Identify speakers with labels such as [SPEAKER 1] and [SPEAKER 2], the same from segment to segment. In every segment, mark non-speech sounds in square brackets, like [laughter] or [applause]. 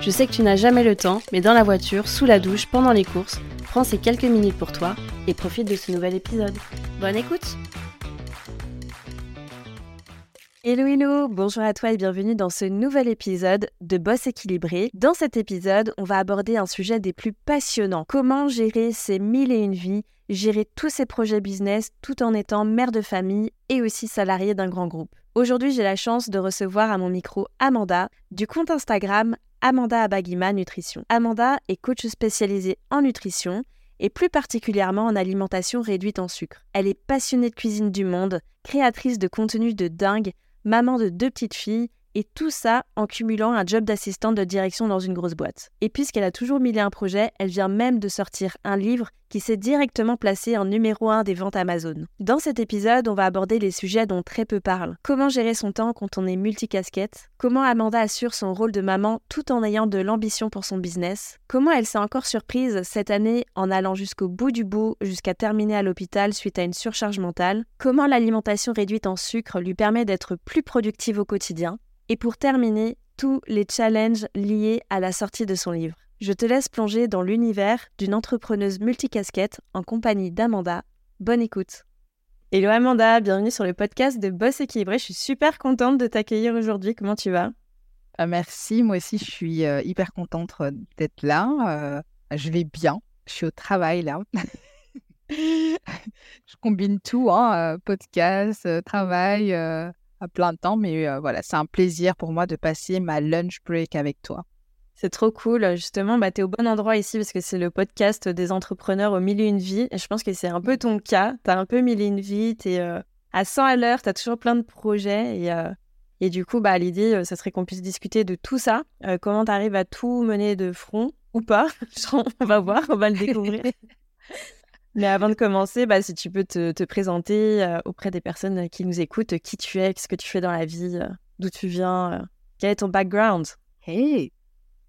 [SPEAKER 1] Je sais que tu n'as jamais le temps, mais dans la voiture, sous la douche, pendant les courses, prends ces quelques minutes pour toi et profite de ce nouvel épisode. Bonne écoute Hello hello, bonjour à toi et bienvenue dans ce nouvel épisode de Boss équilibré. Dans cet épisode, on va aborder un sujet des plus passionnants. Comment gérer ses mille et une vies, gérer tous ses projets business tout en étant mère de famille et aussi salariée d'un grand groupe. Aujourd'hui, j'ai la chance de recevoir à mon micro Amanda du compte Instagram Amanda Abagima Nutrition. Amanda est coach spécialisée en nutrition et plus particulièrement en alimentation réduite en sucre. Elle est passionnée de cuisine du monde, créatrice de contenu de dingue, maman de deux petites filles et tout ça en cumulant un job d'assistante de direction dans une grosse boîte. Et puisqu'elle a toujours mis un projet, elle vient même de sortir un livre qui s'est directement placé en numéro 1 des ventes Amazon. Dans cet épisode, on va aborder les sujets dont très peu parlent. Comment gérer son temps quand on est multicasquette? Comment Amanda assure son rôle de maman tout en ayant de l'ambition pour son business? Comment elle s'est encore surprise cette année en allant jusqu'au bout du bout, jusqu'à terminer à l'hôpital suite à une surcharge mentale? Comment l'alimentation réduite en sucre lui permet d'être plus productive au quotidien? Et pour terminer, tous les challenges liés à la sortie de son livre. Je te laisse plonger dans l'univers d'une entrepreneuse multicasquette en compagnie d'Amanda. Bonne écoute. Hello Amanda, bienvenue sur le podcast de Boss équilibré. Je suis super contente de t'accueillir aujourd'hui. Comment tu vas?
[SPEAKER 2] Ah, Merci, moi aussi je suis euh, hyper contente euh, d'être là. Euh, je vais bien, je suis au travail là. [laughs] je combine tout, hein, podcast, travail à plein de temps, mais voilà, c'est un plaisir pour moi de passer ma lunch break avec toi.
[SPEAKER 1] C'est trop cool. Justement, bah, tu es au bon endroit ici parce que c'est le podcast des entrepreneurs au milieu d'une vie. Et je pense que c'est un peu ton cas. Tu as un peu mille une vie, tu es à 100 à l'heure, tu as toujours plein de projets. Et, et du coup, bah, l'idée, ça serait qu'on puisse discuter de tout ça. comment tu arrives à tout mener de front ou pas? [laughs] on va voir, on va le découvrir. [laughs] Mais avant de commencer, bah, si tu peux te, présenter euh, auprès des personnes qui nous écoutent, qui tu es, qu'est-ce que tu fais dans la vie, euh, d'où tu viens, euh, quel est ton background?
[SPEAKER 2] Hey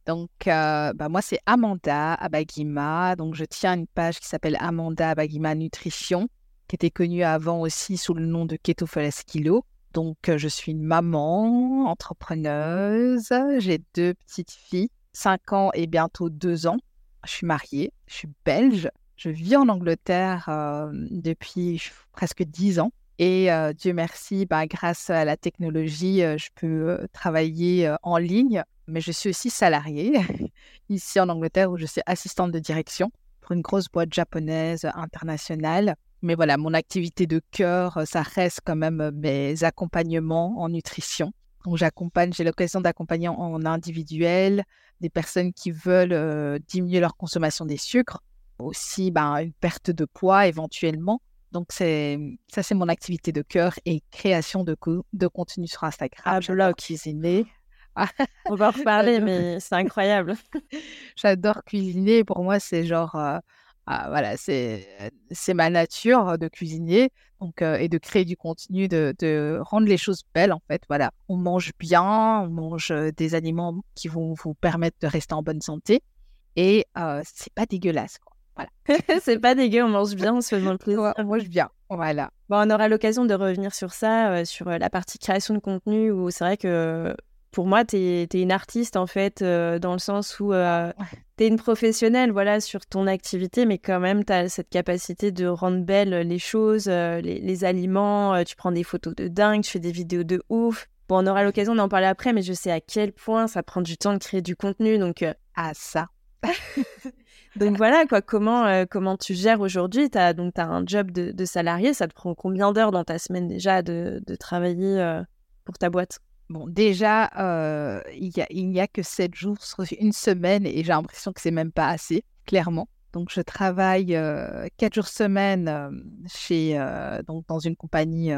[SPEAKER 2] Donc, bah, moi, c'est Amanda Abagima. Donc, je tiens une page qui s'appelle Amanda Abagima Nutrition, qui était connue avant aussi sous le nom de Keto Kilo. Donc, je suis une maman, entrepreneuse. J'ai deux petites filles, 5 ans et bientôt 2 ans. Je suis mariée, je suis belge. Je vis en Angleterre depuis presque dix ans. Et Dieu merci, bah, grâce à la technologie, je peux travailler en ligne. Mais je suis aussi salariée [laughs] ici en Angleterre où je suis assistante de direction pour une grosse boîte japonaise internationale. Mais voilà, mon activité de cœur, ça reste quand même mes accompagnements en nutrition. Donc j'accompagne, j'ai l'occasion d'accompagner en individuel des personnes qui veulent diminuer leur consommation des sucres aussi ben, une perte de poids éventuellement. Donc, c'est ça, c'est mon activité de cœur et création de, de contenu sur Instagram.
[SPEAKER 1] Ah, J'adore cuisiner. [laughs] On va en reparler, mais c'est incroyable. [laughs]
[SPEAKER 2] J'adore cuisiner. Pour moi, c'est genre, euh, ah, voilà, c'est ma nature de cuisiner donc, euh, et de créer du contenu, de, de, rendre les choses belles, en fait. Voilà, on mange bien, on mange euh, des aliments qui vont vous permettre de rester en bonne santé et c'est pas dégueulasse, quoi. [laughs]
[SPEAKER 1] c'est pas dégueu, on mange bien, on se fait le plaisir.
[SPEAKER 2] on mange bien, voilà.
[SPEAKER 1] Bon, on aura l'occasion de revenir sur ça, euh, sur euh, la partie création de contenu, où c'est vrai que pour moi, tu es, une artiste, en fait, euh, dans le sens où tu es une professionnelle, voilà, sur ton activité, mais quand même, tu as cette capacité de rendre belles les choses, les, aliments, tu prends des photos de dingue, tu fais des vidéos de ouf. Bon, on aura l'occasion d'en parler après, mais je sais à quel point ça prend du temps de créer du contenu, donc...
[SPEAKER 2] à ça [laughs]
[SPEAKER 1] donc voilà, quoi, comment, euh, comment tu gères aujourd'hui? Tu as, as un job de, salarié, ça te prend combien d'heures dans ta semaine déjà de, travailler euh, pour ta boîte?
[SPEAKER 2] Bon, déjà, euh, il n'y a, que 7 jours sur une semaine et j'ai l'impression que c'est même pas assez, clairement. Donc, je travaille 4 jours semaine chez, donc, dans une compagnie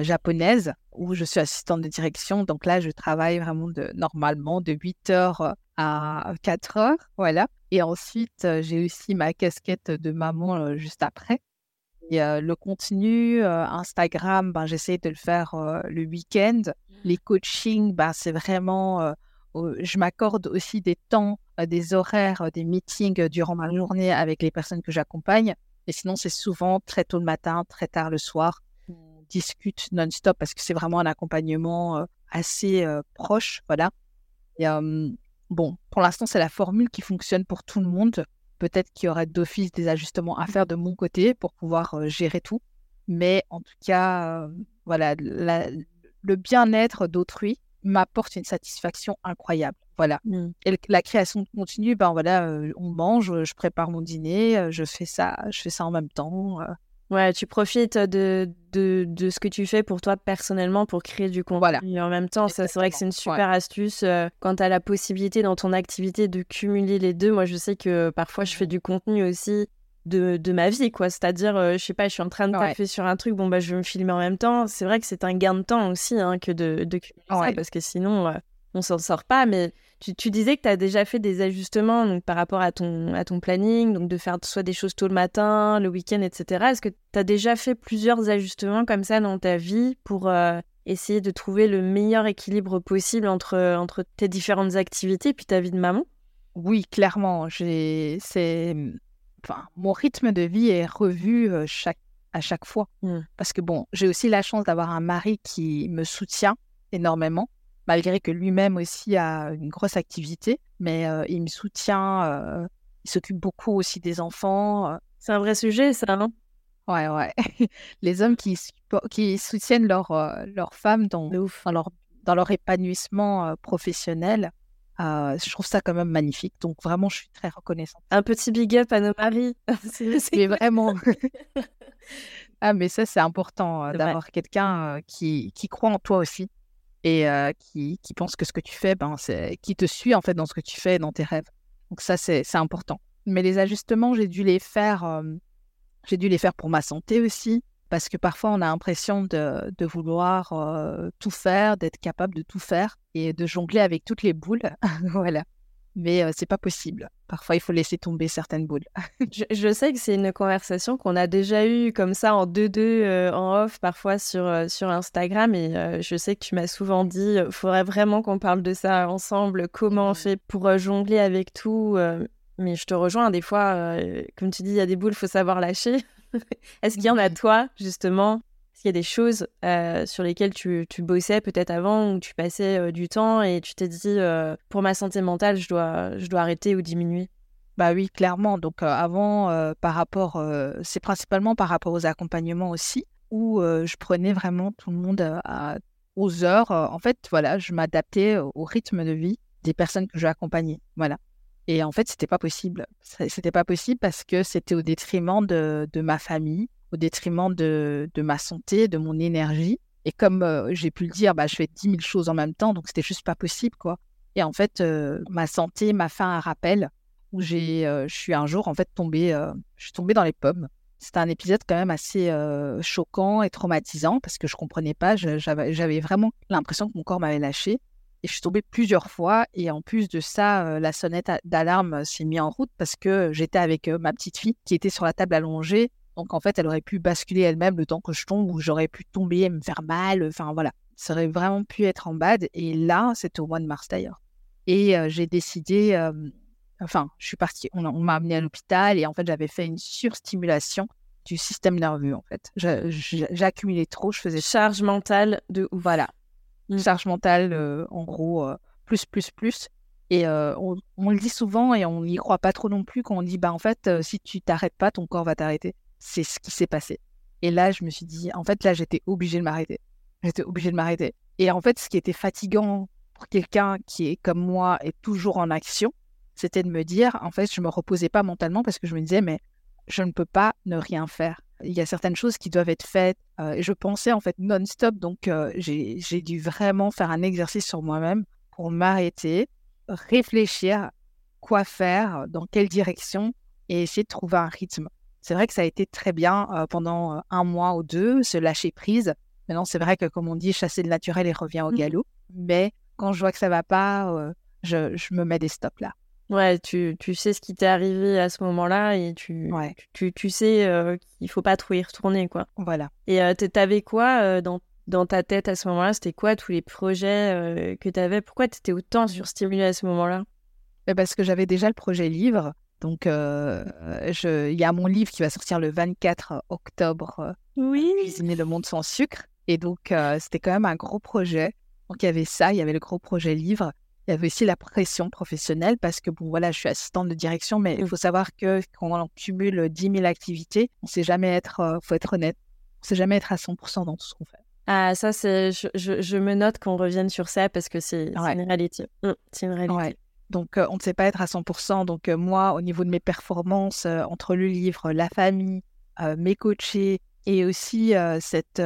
[SPEAKER 2] japonaise où je suis assistante de direction. Donc là, je travaille vraiment de, normalement de 8 heures à 4 heures. Voilà. Et ensuite, j'ai aussi ma casquette de maman juste après. Et le contenu, Instagram, ben, j'essaie de le faire le week-end. Les coachings, ben, c'est vraiment, je m'accorde aussi des temps, des horaires, des meetings durant ma journée avec les personnes que j'accompagne. Et sinon, c'est souvent très tôt le matin, très tard le soir. On discute non-stop parce que c'est vraiment un accompagnement assez proche. Voilà. Et bon, pour l'instant, c'est la formule qui fonctionne pour tout le monde. Peut-être qu'il y aurait d'office des ajustements à faire de mon côté pour pouvoir euh, gérer tout. Mais en tout cas, euh, voilà, le bien-être d'autrui m'apporte une satisfaction incroyable. Voilà. Mmh. Et la création continue, ben voilà, euh, on mange, je prépare mon dîner, je fais ça, je fais ça en même temps.
[SPEAKER 1] Ouais, tu profites de, de, de, ce que tu fais pour toi personnellement pour créer du contenu. Voilà. Et en même temps, ça, c'est vrai que c'est une super astuce euh, quand tu as la possibilité dans ton activité de cumuler les deux. Moi, je sais que parfois, je fais du contenu aussi de, de ma vie, quoi. C'est-à-dire, euh, je sais pas, je suis en train de ouais. sur un truc, bon, bah, je vais me filmer en même temps. C'est vrai que c'est un gain de temps aussi hein, que de, de cumuler ça parce que sinon, euh, on s'en sort pas. Mais tu, disais que tu as déjà fait des ajustements donc, par rapport à ton, à ton planning, donc de faire soit des choses tôt le matin, le week-end, etc. Est-ce que tu as déjà fait plusieurs ajustements comme ça dans ta vie pour euh, essayer de trouver le meilleur équilibre possible entre, entre tes différentes activités et puis ta vie de maman?
[SPEAKER 2] Oui, clairement. C'est... Enfin, mon rythme de vie est revu euh, chaque... à chaque fois. Mmh. Parce que bon, j'ai aussi la chance d'avoir un mari qui me soutient énormément malgré que lui-même aussi a une grosse activité, mais euh, il me soutient, euh, il s'occupe beaucoup aussi des enfants. Euh.
[SPEAKER 1] C'est un vrai sujet, ça, non?
[SPEAKER 2] Ouais, ouais. [laughs] Les hommes qui, qui soutiennent leur, leur femme dans, dans, leur, dans leur épanouissement professionnel, je trouve ça quand même magnifique. Donc vraiment, je suis très reconnaissante.
[SPEAKER 1] Un petit big up à nos maris. [laughs]
[SPEAKER 2] c'est vraiment. [laughs] ah, mais ça, c'est important d'avoir quelqu'un qui, qui croit en toi aussi et qui, qui, pense que ce que tu fais, ben, qui te suit en fait dans ce que tu fais, dans tes rêves. Donc ça, c'est, important. Mais les ajustements, j'ai dû les faire, j'ai dû les faire pour ma santé aussi, parce que parfois on a l'impression de, de vouloir tout faire, d'être capable de tout faire et de jongler avec toutes les boules. [laughs] voilà mais c'est pas possible. Parfois, il faut laisser tomber certaines boules. [laughs]
[SPEAKER 1] je, sais que c'est une conversation qu'on a déjà eue comme ça en deux-deux en off, parfois sur, sur Instagram. Et je sais que tu m'as souvent dit il faudrait vraiment qu'on parle de ça ensemble. Comment on mmh. fait pour jongler avec tout Mais je te rejoins. Des fois, comme tu dis, il y a des boules, il faut savoir lâcher. [laughs] Est-ce qu'il y en a, toi, justement, il y a des choses euh, sur lesquelles tu, tu bossais peut-être avant, où tu passais euh, du temps et tu t'es dit, euh, pour ma santé mentale, je dois, je dois arrêter ou diminuer?
[SPEAKER 2] Bah oui, clairement. Donc avant, par rapport, c'est principalement par rapport aux accompagnements aussi, où je prenais vraiment tout le monde aux heures. en fait, voilà, je m'adaptais au rythme de vie des personnes que je accompagnais. Voilà. Et en fait, c'était pas possible. C'était pas possible parce que c'était au détriment de, de ma famille, au détriment de, de, ma santé, de mon énergie. Et comme euh, j'ai pu le dire, bah, je fais 10 000 choses en même temps, donc c'était juste pas possible, quoi. Et en fait, euh, ma santé m'a fait un rappel où j'ai, euh, je suis un jour en fait tombée, je suis tombée dans les pommes. C'était un épisode quand même assez choquant et traumatisant parce que je comprenais pas, j'avais, j'avais vraiment l'impression que mon corps m'avait lâché. Et je suis tombée plusieurs fois. Et en plus de ça, la sonnette d'alarme s'est mise en route parce que j'étais avec ma petite fille qui était sur la table allongée donc en fait, elle aurait pu basculer elle-même le temps que je tombe ou j'aurais pu tomber et me faire mal. Enfin voilà, ça aurait vraiment pu être en bad. Et là, c'était au mois de mars d'ailleurs. Et j'ai décidé, enfin, je suis partie, on, m'a amené à l'hôpital et en fait, j'avais fait une surstimulation du système nerveux en fait. J'accumulais trop, je faisais
[SPEAKER 1] charge mentale de
[SPEAKER 2] Voilà, mmh. charge mentale en gros plus plus plus. Et on, on, le dit souvent et on n'y croit pas trop non plus quand on dit bah en fait si tu t'arrêtes pas ton corps va t'arrêter c'est ce qui s'est passé. Et là, je me suis dit, en fait, là, j'étais obligée de m'arrêter. J'étais obligée de m'arrêter. Et en fait, ce qui était fatigant pour quelqu'un qui est comme moi et toujours en action, c'était de me dire, en fait, je me reposais pas mentalement parce que je me disais, mais je ne peux pas ne rien faire. Il y a certaines choses qui doivent être faites. Euh, je pensais en fait non-stop. Donc, euh, j'ai dû vraiment faire un exercice sur moi-même pour m'arrêter, réfléchir quoi faire, dans quelle direction et essayer de trouver un rythme. C'est vrai que ça a été très bien pendant un mois ou deux, se lâcher prise. Maintenant, c'est vrai que, comme on dit, chasser le naturel et revient au mmh galop. Mais quand je vois que ça va pas, je, me mets des stops là.
[SPEAKER 1] Ouais, tu, tu sais ce qui t'est arrivé à ce moment-là et tu,
[SPEAKER 2] Ouais.
[SPEAKER 1] tu, tu sais euh, qu'il faut pas trop y retourner, quoi.
[SPEAKER 2] Voilà.
[SPEAKER 1] Et euh, t- t'avais quoi dans, dans ta tête à ce moment-là? C'était quoi tous les projets que t'avais? Pourquoi t'étais autant surstimulée à ce moment-là?
[SPEAKER 2] Mais Parce que j'avais déjà le projet livre. Donc, euh, il y a mon livre qui va sortir le 24 octobre, euh,
[SPEAKER 1] Oui.
[SPEAKER 2] Cuisiner le monde sans sucre. Et donc, euh, c'était quand même un gros projet. Donc, il y avait ça, il y avait le gros projet livre. Il y avait aussi la pression professionnelle parce que, bon, voilà, je suis assistante de direction, mais il faut savoir que quand on cumule 10 000 activités, on ne sait jamais être, euh, faut être honnête, on ne sait jamais être à 100% dans tout ce qu'on fait.
[SPEAKER 1] Ah, ça, c'est. Je, je, je me note qu'on revienne sur ça parce que c'est
[SPEAKER 2] Ouais.
[SPEAKER 1] une réalité. Mm, c'est une réalité.
[SPEAKER 2] Ouais. Donc, on ne sait pas être à 100%. Donc, moi, au niveau de mes performances, entre le livre, la famille, mes coachés, et aussi cette...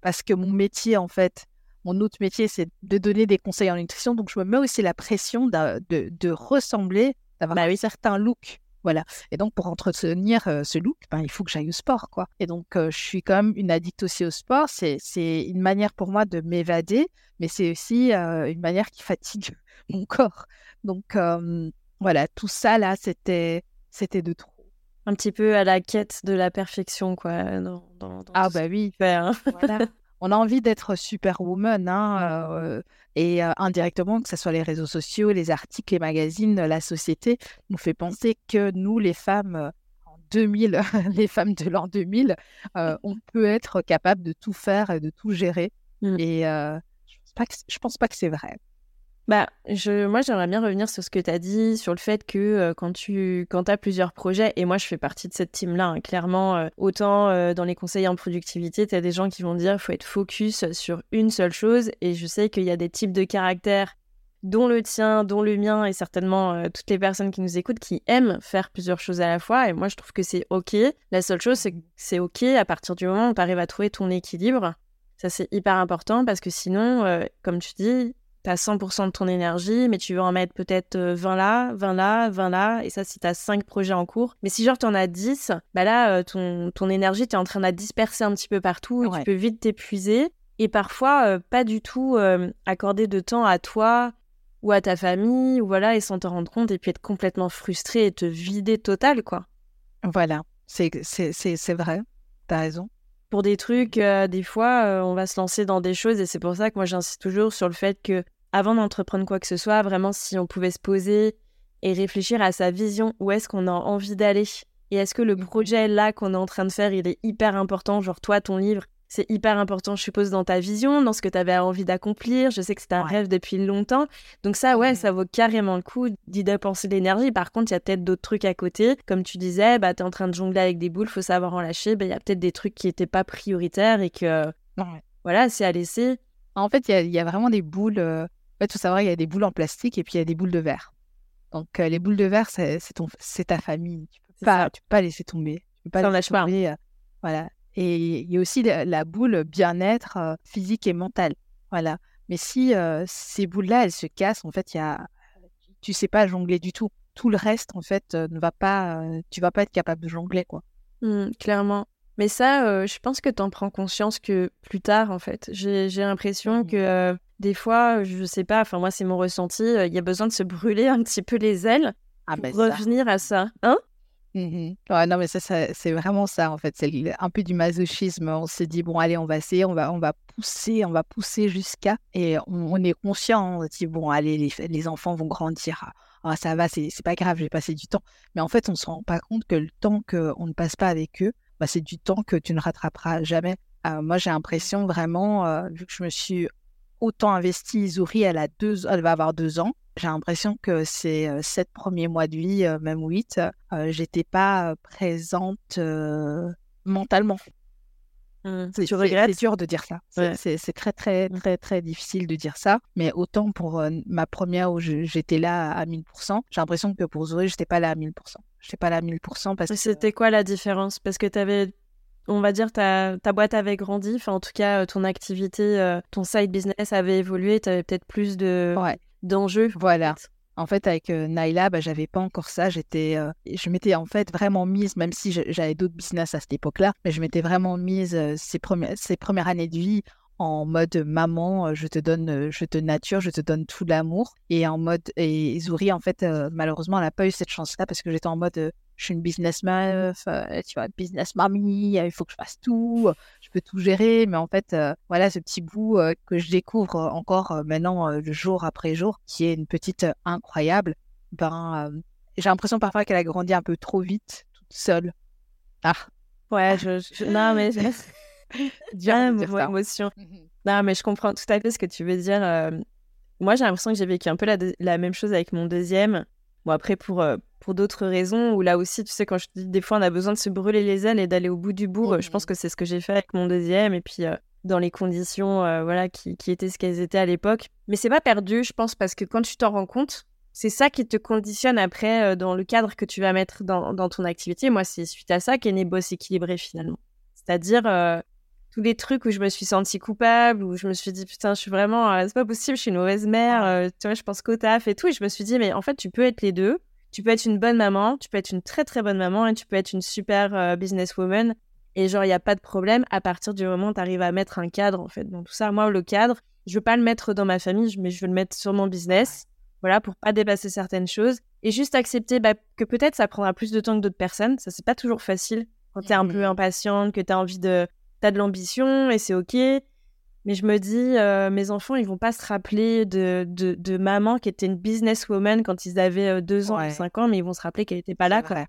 [SPEAKER 2] parce que mon métier, en fait, mon autre métier, c'est de donner des conseils en nutrition. Donc, je me mets aussi la pression de, de ressembler, d'avoir
[SPEAKER 1] Bah
[SPEAKER 2] un certain look. Voilà. Et donc, pour entretenir euh, ce look, ben, il faut que j'aille au sport, quoi. Et donc, euh, je suis quand même une addict aussi au sport. C'est, c'est une manière pour moi de m'évader, mais c'est aussi euh, une manière qui fatigue [laughs] mon corps. Donc, euh, voilà, tout ça, là, c'était, c'était de trop.
[SPEAKER 1] Un petit peu à la quête de la perfection, quoi. Dans, dans, dans
[SPEAKER 2] Ah, bah oui.
[SPEAKER 1] hein.
[SPEAKER 2] Voilà. [laughs] On a envie d'être superwoman, hein, euh, et euh, indirectement, que ce soit les réseaux sociaux, les articles, les magazines, la société, nous fait penser que nous, les femmes, euh, en 2000, [laughs] les femmes de l'an 2000, euh, on peut être capable de tout faire et de tout gérer.
[SPEAKER 1] Mm.
[SPEAKER 2] Et euh, je pense pas que c'est- je pense pas que c'est vrai.
[SPEAKER 1] Bah, je, moi, j'aimerais bien revenir sur ce que tu as dit, sur le fait que euh, quand tu quand as plusieurs projets, et moi, je fais partie de cette team-là, hein, clairement, euh, autant euh, dans les conseils en productivité, tu as des gens qui vont dire qu'il faut être focus sur une seule chose, et je sais qu'il y a des types de caractères, dont le tien, dont le mien, et certainement toutes les personnes qui nous écoutent, qui aiment faire plusieurs choses à la fois, et moi, je trouve que c'est OK. La seule chose, c'est que c'est OK à partir du moment où tu arrives à trouver ton équilibre. Ça, c'est hyper important, parce que sinon, comme tu dis, tu as 100% de ton énergie, mais tu veux en mettre peut-être euh, 20 là, 20 là, 20 là, et ça si tu as 5 projets en cours. Mais si genre tu en as 10, bah là, euh, ton, ton énergie, tu es en train de la disperser un petit peu partout, et tu peux vite t'épuiser, et parfois euh, pas du tout euh, accorder de temps à toi ou à ta famille, ou voilà, et sans te rendre compte, et puis être complètement frustré et te vider total, quoi.
[SPEAKER 2] Voilà, c'est, c'est, c'est, c'est vrai, t'as raison.
[SPEAKER 1] Pour des trucs, euh, des fois, euh, on va se lancer dans des choses et c'est pour ça que moi j'insiste toujours sur le fait que avant d'entreprendre quoi que ce soit, vraiment si on pouvait se poser et réfléchir à sa vision, où est-ce qu'on a envie d'aller? Et est-ce que le projet là qu'on est en train de faire, il est hyper important, genre toi, ton livre, c'est hyper important, je suppose, dans ta vision, dans ce que tu avais envie d'accomplir. Je sais que c'était un
[SPEAKER 2] Ouais.
[SPEAKER 1] rêve depuis longtemps. Donc ça, ouais,
[SPEAKER 2] Mhm.
[SPEAKER 1] ça vaut carrément le coup d'y dépenser de l'énergie. Par contre, il y a peut-être d'autres trucs à côté. Comme tu disais, bah, tu es en train de jongler avec des boules, faut savoir en lâcher. Bah, Il y a peut-être des trucs qui n'étaient pas prioritaires et que,
[SPEAKER 2] Ouais.
[SPEAKER 1] voilà, c'est à laisser.
[SPEAKER 2] En fait, il y a, il y a vraiment des boules. euh, En fait, faut savoir, il y a des boules en plastique et puis il y a des boules de verre. Donc, euh, les boules de verre, c'est c'est ton, c'est ta famille. Tu peux
[SPEAKER 1] C'est
[SPEAKER 2] pas, tu peux pas laisser tomber. Tu peux pas laisser
[SPEAKER 1] pas.
[SPEAKER 2] tomber. euh, voilà. Et il y a aussi la, la boule bien-être euh, physique et mental. Voilà. Mais si euh, ces boules-là, elles se cassent, en fait, il y a, tu sais pas jongler du tout. Tout le reste, en fait, euh, ne va pas, tu vas pas être capable de jongler, quoi.
[SPEAKER 1] Hmm, clairement. Mais ça, euh, je pense que tu en prends conscience que plus tard, en fait. J'ai l'impression que euh, des fois, je sais pas, enfin, moi, c'est mon ressenti, euh, il y a besoin de se brûler un petit peu les ailes
[SPEAKER 2] Ah,
[SPEAKER 1] pour
[SPEAKER 2] ben ça.
[SPEAKER 1] revenir à ça. Hein?
[SPEAKER 2] Mhm. Ouais, non, mais ça, c'est vraiment ça, en fait. C'est un peu du masochisme. On s'est dit, bon, allez, on va essayer, on va, on va pousser, on va pousser jusqu'à. Et on, on est conscient, on se dit, bon, allez, les, les enfants vont grandir. Ah, ça va, c'est pas grave, j'ai passé du temps. Mais en fait, on se rend pas compte que le temps qu'on ne passe pas avec eux, bah, c'est du temps que tu ne rattraperas jamais. Euh, moi, j'ai l'impression vraiment, euh, vu que je me suis autant investie, Zouri, elle, a deux, elle va avoir deux ans. J'ai l'impression que ces sept premiers mois de vie, même huit, j'étais pas présente mentalement.
[SPEAKER 1] Hmm.
[SPEAKER 2] C'est
[SPEAKER 1] Tu
[SPEAKER 2] c'est-
[SPEAKER 1] regrettes?
[SPEAKER 2] C'est dur de dire ça. C'est
[SPEAKER 1] Ouais.
[SPEAKER 2] très, très,
[SPEAKER 1] Mm.
[SPEAKER 2] très, très difficile de dire ça. Mais autant pour euh, ma première où j'étais là à 1000%, j'ai l'impression que pour Zoé, j'étais pas là à 1000%. J'étais pas là à 1000% parce que.
[SPEAKER 1] C'était quoi la différence? Parce que tu avais, on va dire, ta, ta boîte avait grandi, enfin, en tout cas, ton activité, ton side business avait évolué, tu avais peut-être plus de
[SPEAKER 2] Ouais,
[SPEAKER 1] d'enjeux.
[SPEAKER 2] voilà. En fait, avec euh, Naila, bah, j'avais pas encore ça. J'étais, euh, je m'étais en fait vraiment mise, même si j'avais d'autres business à cette époque-là, mais je m'étais vraiment mise euh, ces, premières, ces premières années de vie en mode maman, je te donne, je te nature, je te donne tout l'amour. Et en mode, et Zouri, en fait, malheureusement, elle n'a pas eu cette chance-là parce que j'étais en mode, je suis une business meuf, tu vois, business mamie, il faut que je fasse tout, je peux tout gérer. Mais en fait, voilà, ce petit bout que je découvre encore maintenant, le jour après jour, qui est une petite incroyable, ben, j'ai l'impression parfois qu'elle a grandi un peu trop vite, toute seule.
[SPEAKER 1] Ah. Ouais, je, non, mais [laughs] Bien, émotion. Mmh non, mais je comprends tout à fait ce que tu veux dire. Euh, moi, j'ai l'impression que j'ai vécu un peu la, la, même chose avec mon deuxième. Bon, après, pour, euh, pour d'autres raisons, où là aussi, tu sais, quand je te dis des fois, on a besoin de se brûler les ailes et d'aller au bout du bout, je pense mmh. que c'est ce que j'ai fait avec mon deuxième. Et puis, euh, dans les conditions voilà, qui, qui étaient ce qu'elles étaient à l'époque. Mais c'est pas perdu, je pense, parce que quand tu t'en rends compte, c'est ça qui te conditionne après dans le cadre que tu vas mettre dans, dans ton activité. Moi, c'est suite à ça qu'est né Boss équilibré finalement. C'est-à-dire, tous les trucs où je me suis sentie coupable, où je me suis dit putain, je suis vraiment, euh, c'est pas possible, je suis une mauvaise mère, euh, tu vois, je pense qu'au taf et tout. Et je me suis dit, mais en fait, tu peux être les deux. Tu peux être une bonne maman, tu peux être une très très bonne maman et tu peux être une super euh, businesswoman. Et genre, il n'y a pas de problème à partir du moment où tu arrives à mettre un cadre, en fait. Donc, tout ça, moi, le cadre, je veux pas le mettre dans ma famille, mais je veux le mettre sur mon business. Voilà, pour pas dépasser certaines choses. Et juste accepter bah, que peut-être ça prendra plus de temps que d'autres personnes. Ça, c'est pas toujours facile quand tu es un peu mmh. impatiente, que tu as envie de t'as de l'ambition et c'est ok. Mais je me dis, euh, mes enfants, ils vont pas se rappeler de, de, maman qui était une businesswoman quand ils avaient 2 euh, ans ou 5 ans, mais ils vont se rappeler qu'elle n'était pas là. Quoi.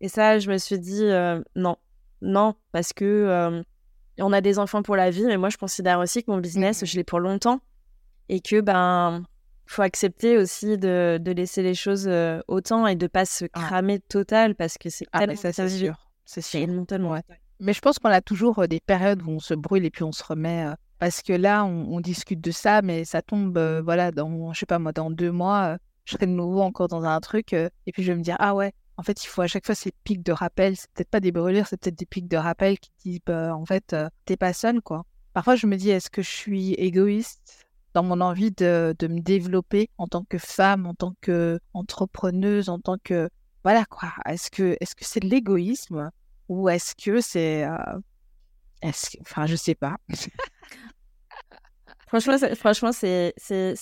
[SPEAKER 1] Et ça, je me suis dit, euh, non, non, parce que on a des enfants pour la vie, mais moi, je considère aussi que mon business, mmh je l'ai pour longtemps. Et que, ben, faut accepter aussi de, de laisser les choses autant et de pas se cramer total parce que c'est
[SPEAKER 2] ah, tellement ça, c'est sûr. C'est sûr. tellement. Mais je pense qu'on a toujours des périodes où on se brûle et puis on se remet. parce que là, on, discute de ça, mais ça tombe, voilà, dans, sais pas moi, dans deux mois, je serai de nouveau encore dans un truc. et puis je vais me dire, ah ouais, en fait, il faut à chaque fois ces pics de rappel. C'est peut-être pas des brûlures, c'est peut-être des pics de rappel qui disent, bah, en fait, t'es pas seule, quoi. Parfois, je me dis, est-ce que je suis égoïste dans mon envie de, me développer en tant que femme, en tant qu'entrepreneuse, en tant que. Voilà, quoi? Est-ce que est-ce que c'est de l'égoïsme ou est-ce que c'est. Euh, est enfin, je sais pas. [laughs]
[SPEAKER 1] franchement, franchement c'est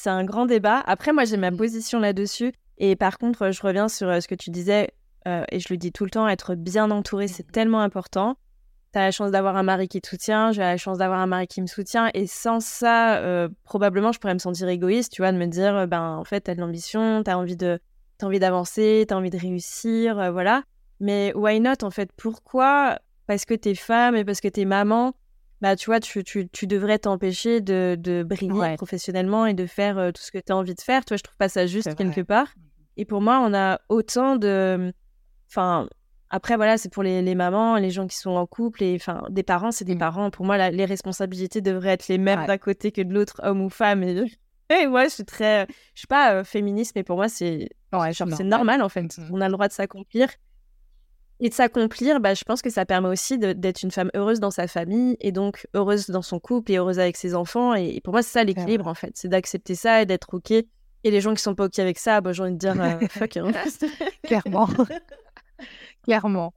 [SPEAKER 1] un grand débat. Après, moi, j'ai ma mmh. position là-dessus. Et par contre, je reviens sur euh, ce que tu disais, euh, et je le dis tout le temps, être bien entouré, c'est mmh. tellement important. Tu as la chance d'avoir un mari qui te soutient, j'ai la chance d'avoir un mari qui me soutient. Et sans ça, probablement, je pourrais me sentir égoïste, tu vois, de me dire, ben, en fait, tu as de l'ambition, tu as envie de as envie d'avancer, tu as envie de réussir, voilà. Mais why not en fait? Pourquoi? Parce que t'es femme et parce que t'es maman, bah tu vois, tu, tu, tu devrais t'empêcher de, de briller professionnellement et de faire euh, tout ce que tu as envie de faire. Toi, je trouve pas ça juste quelque part. Et pour moi, on a autant de. Enfin, après, voilà, c'est pour les, les, mamans, les gens qui sont en couple, et enfin, des parents, c'est des mmh. parents. Pour moi, les responsabilités devraient être les mêmes d'un côté que de l'autre, homme ou femme. Et, [laughs] et moi, je suis très. Je suis pas euh, féministe, mais pour moi, c'est c'est normal en fait. Mmh on a le droit de s'accomplir et de s'accomplir, bah, je pense que ça permet aussi d'être une femme heureuse dans sa famille et donc heureuse dans son couple et heureuse avec ses enfants. Et, pour moi, c'est ça l'équilibre en fait, c'est d'accepter ça et d'être OK. Et les gens qui sont pas OK avec ça, bah, j'ai envie de dire euh, [laughs] fuck. Hein. [laughs]
[SPEAKER 2] Clairement. [laughs] Clairement.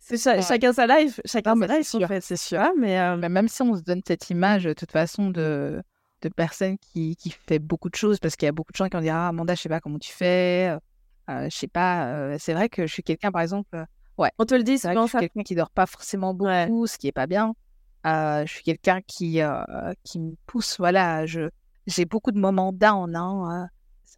[SPEAKER 1] C'est Chacun sa life, chacun sa life en fait, c'est sûr.
[SPEAKER 2] Mais, euh, même si on se donne cette image de toute façon de, de personne qui, qui fait beaucoup de choses, parce qu'il y a beaucoup de gens qui vont dire Ah, Amanda, je sais pas comment tu fais. Euh, je sais pas, c'est vrai que je suis quelqu'un, par exemple,
[SPEAKER 1] Ouais. On te le dit, c'est
[SPEAKER 2] je suis quelqu'un qui dort pas forcément beaucoup, ce qui est pas bien. Euh, je suis quelqu'un qui, euh, qui me pousse, voilà, je, j'ai beaucoup de moments down, hein, euh,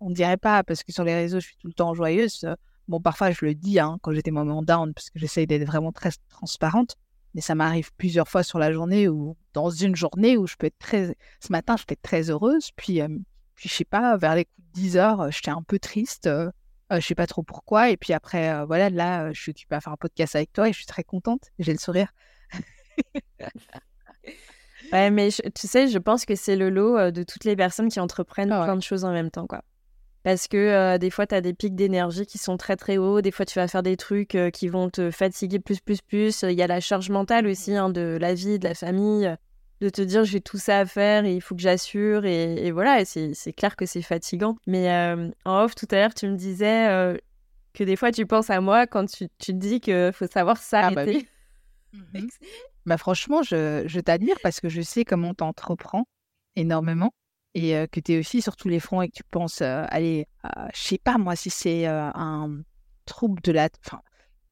[SPEAKER 2] on ne dirait pas, parce que sur les réseaux, je suis tout le temps joyeuse. Bon, parfois, je le dis hein, quand j'ai des moments down, parce que j'essaye d'être vraiment très transparente, mais ça m'arrive plusieurs fois sur la journée ou dans une journée où je peux être très. Ce matin, j'étais très heureuse, puis, puis je sais pas, vers les coups de 10 heures, j'étais un peu triste. Je sais pas trop pourquoi. Et puis après, voilà, là, je suis occupée à faire un podcast avec toi et je suis très contente. J'ai le sourire. [laughs]
[SPEAKER 1] ouais, mais tu sais, je pense que c'est le lot de toutes les personnes qui entreprennent ah plein de choses en même temps, quoi. Parce que des fois, tu as des pics d'énergie qui sont très très hauts. Des fois, tu vas faire des trucs qui vont te fatiguer plus, plus, plus. Il y a la charge mentale aussi hein, de la vie, de la famille de te dire j'ai tout ça à faire et il faut que j'assure et, voilà c'est clair que c'est fatigant. Mais euh, en off tout à l'heure tu me disais euh, que des fois tu penses à moi quand tu, tu te dis qu'il faut savoir ah, bah s'arrêter. [laughs] mmh
[SPEAKER 2] Bah, franchement, je, je t'admire parce que je sais comment tu entreprends énormément et que tu es aussi sur tous les fronts et que tu penses, allez, je sais pas moi si c'est un trouble de la... Enfin,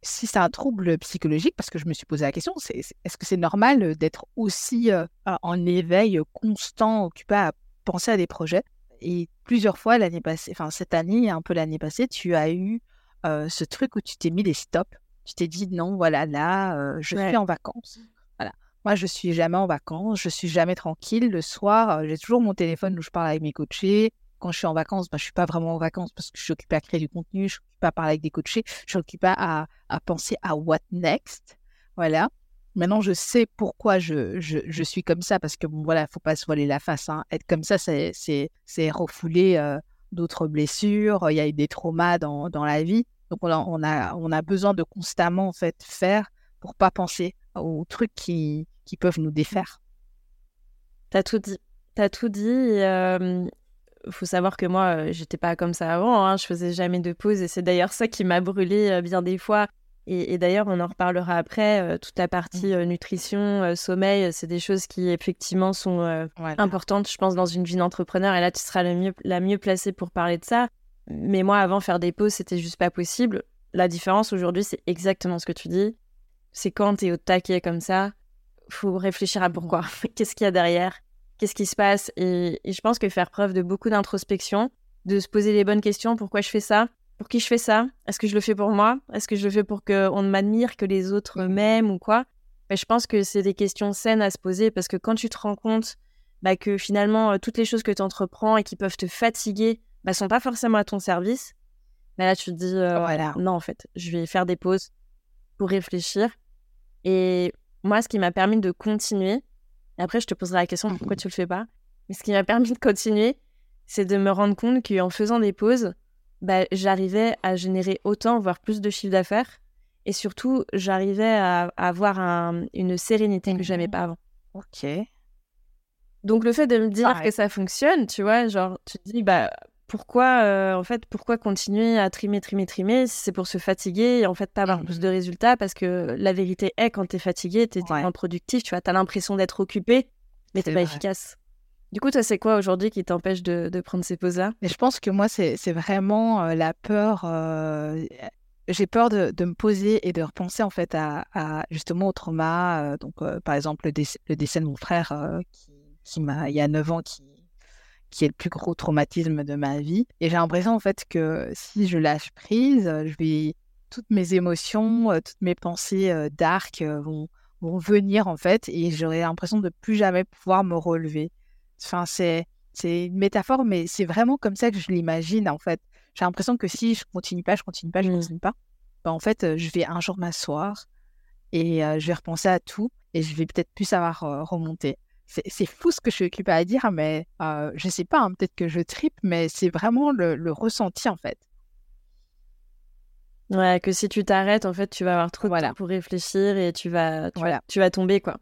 [SPEAKER 2] si c'est un trouble psychologique, parce que je me suis posé la question, c'est, est-ce que c'est normal d'être aussi en éveil constant, occupé à penser à des projets? Et plusieurs fois l'année passée, enfin cette année et un peu l'année passée, tu as eu ce truc où tu t'es mis des stops. Tu t'es dit non, voilà, là, je suis en vacances. Voilà. Moi, je suis jamais en vacances, je suis jamais tranquille. Le soir, j'ai toujours mon téléphone où je parle avec mes coachés. Quand je suis en vacances, bah, je suis pas vraiment en vacances parce que je suis occupée à créer du contenu, je suis occupée à parler avec des coachés, je suis occupée à, à penser à what next. Voilà. Maintenant, je sais pourquoi je, je, je, suis comme ça, parce que bon, voilà, faut pas se voiler la face. Hein. Être comme ça, c'est, refouler d'autres blessures. Il y a eu des traumas dans, dans la vie. Donc, on a, on a, besoin de constamment, en fait, faire pour pas penser aux trucs qui, qui peuvent nous défaire.
[SPEAKER 1] T'as tout dit. T'as tout dit. Il faut savoir que moi, j'étais pas comme ça avant. Hein. Je faisais jamais de pause et c'est d'ailleurs ça qui m'a brûlé bien des fois. Et, d'ailleurs, on en reparlera après. toute la partie mmh. nutrition, sommeil, c'est des choses qui effectivement sont importantes, je pense, dans une vie d'entrepreneur. Et là, tu seras le mieux, la mieux placée pour parler de ça. Mais moi, avant, faire des pauses, c'était juste pas possible. La différence aujourd'hui, c'est exactement ce que tu dis. C'est quand tu es au taquet comme ça, faut réfléchir à pourquoi. [laughs] Qu'est-ce qu'il y a derrière? Qu'est-ce qui se passe et, je pense que faire preuve de beaucoup d'introspection, de se poser les bonnes questions. Pourquoi je fais ça Pour qui je fais ça Est-ce que je le fais pour moi Est-ce que je le fais pour qu'on m'admire, que les autres m'aiment ou quoi Mais Je pense que c'est des questions saines à se poser parce que quand tu te rends compte bah, que finalement, euh, toutes les choses que tu entreprends et qui peuvent te fatiguer bah, sont pas forcément à ton service, bah, là, tu te dis, euh, voilà. non, en fait, je vais faire des pauses pour réfléchir. Et moi, ce qui m'a permis de continuer, après, je te poserai la question pourquoi tu le fais pas, mais ce qui m'a permis de continuer, c'est de me rendre compte qu'en faisant des pauses, bah, j'arrivais à générer autant, voire plus de chiffre d'affaires. Et surtout, j'arrivais à, avoir une sérénité que je n'avais mmh. pas avant.
[SPEAKER 2] Ok.
[SPEAKER 1] Donc le fait de me dire que ça fonctionne, tu vois, genre tu te dis bah pourquoi euh, en fait pourquoi continuer à trimer trimer trimer si c'est pour se fatiguer et en fait pas avoir mmh. plus de résultats? Parce que la vérité est quand tu es fatigué, tu es ouais. productif, tu vois, tu as l'impression d'être occupé mais t'es pas efficace. Du coup, toi, c'est quoi aujourd'hui qui t'empêche de, prendre ces pauses-là?
[SPEAKER 2] Mais je pense que moi, c'est vraiment euh, la peur. Euh, j'ai peur de, me poser et de repenser en fait à, justement au trauma. donc, par exemple, le décès, de mon frère qui qui m'a, il y a 9 ans, qui, qui est le plus gros traumatisme de ma vie. Et j'ai l'impression, en fait, que si je lâche prise, je vais, toutes mes émotions, euh, toutes mes pensées euh, dark euh, vont, vont venir, en fait, et j'aurai l'impression de plus jamais pouvoir me relever. Enfin, c'est, c'est une métaphore, mais c'est vraiment comme ça que je l'imagine, en fait. J'ai l'impression que si je continue pas, je continue pas, je mmh. continue pas, bah, en fait, je vais un jour m'asseoir et je vais repenser à tout et je vais peut-être plus savoir remonter c'est fou ce que je suis occupée à dire, mais euh, je sais pas, hein, peut-être que je tripe, mais c'est vraiment le, ressenti en fait.
[SPEAKER 1] Ouais, que si tu t'arrêtes, en fait, tu vas avoir trop de temps pour réfléchir et tu vas, tu, vas, tu vas tomber, quoi.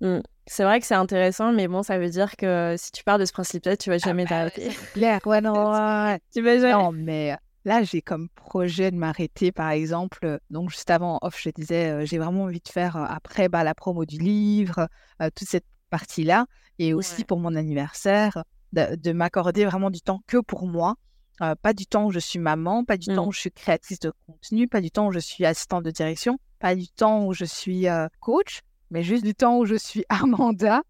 [SPEAKER 1] Mmh. C'est vrai que c'est intéressant, mais bon, ça veut dire que si tu pars de ce principe-là, tu vas ah jamais
[SPEAKER 2] bah, t'arrêter. Claire, ouais, non, [laughs] tu vas jamais. Non, mais là, j'ai comme projet de m'arrêter, par exemple. Donc, juste avant off, je disais, euh, j'ai vraiment envie de faire euh, après bah, la promo du livre, toute cette partie-là et aussi pour mon anniversaire, de, m'accorder vraiment du temps que pour moi. Euh, pas du temps où je suis maman, pas du temps mmh. où je suis créatrice de contenu, pas du temps où je suis assistante de direction, pas du temps où je suis euh, coach, mais juste du temps où je suis [laughs] Armanda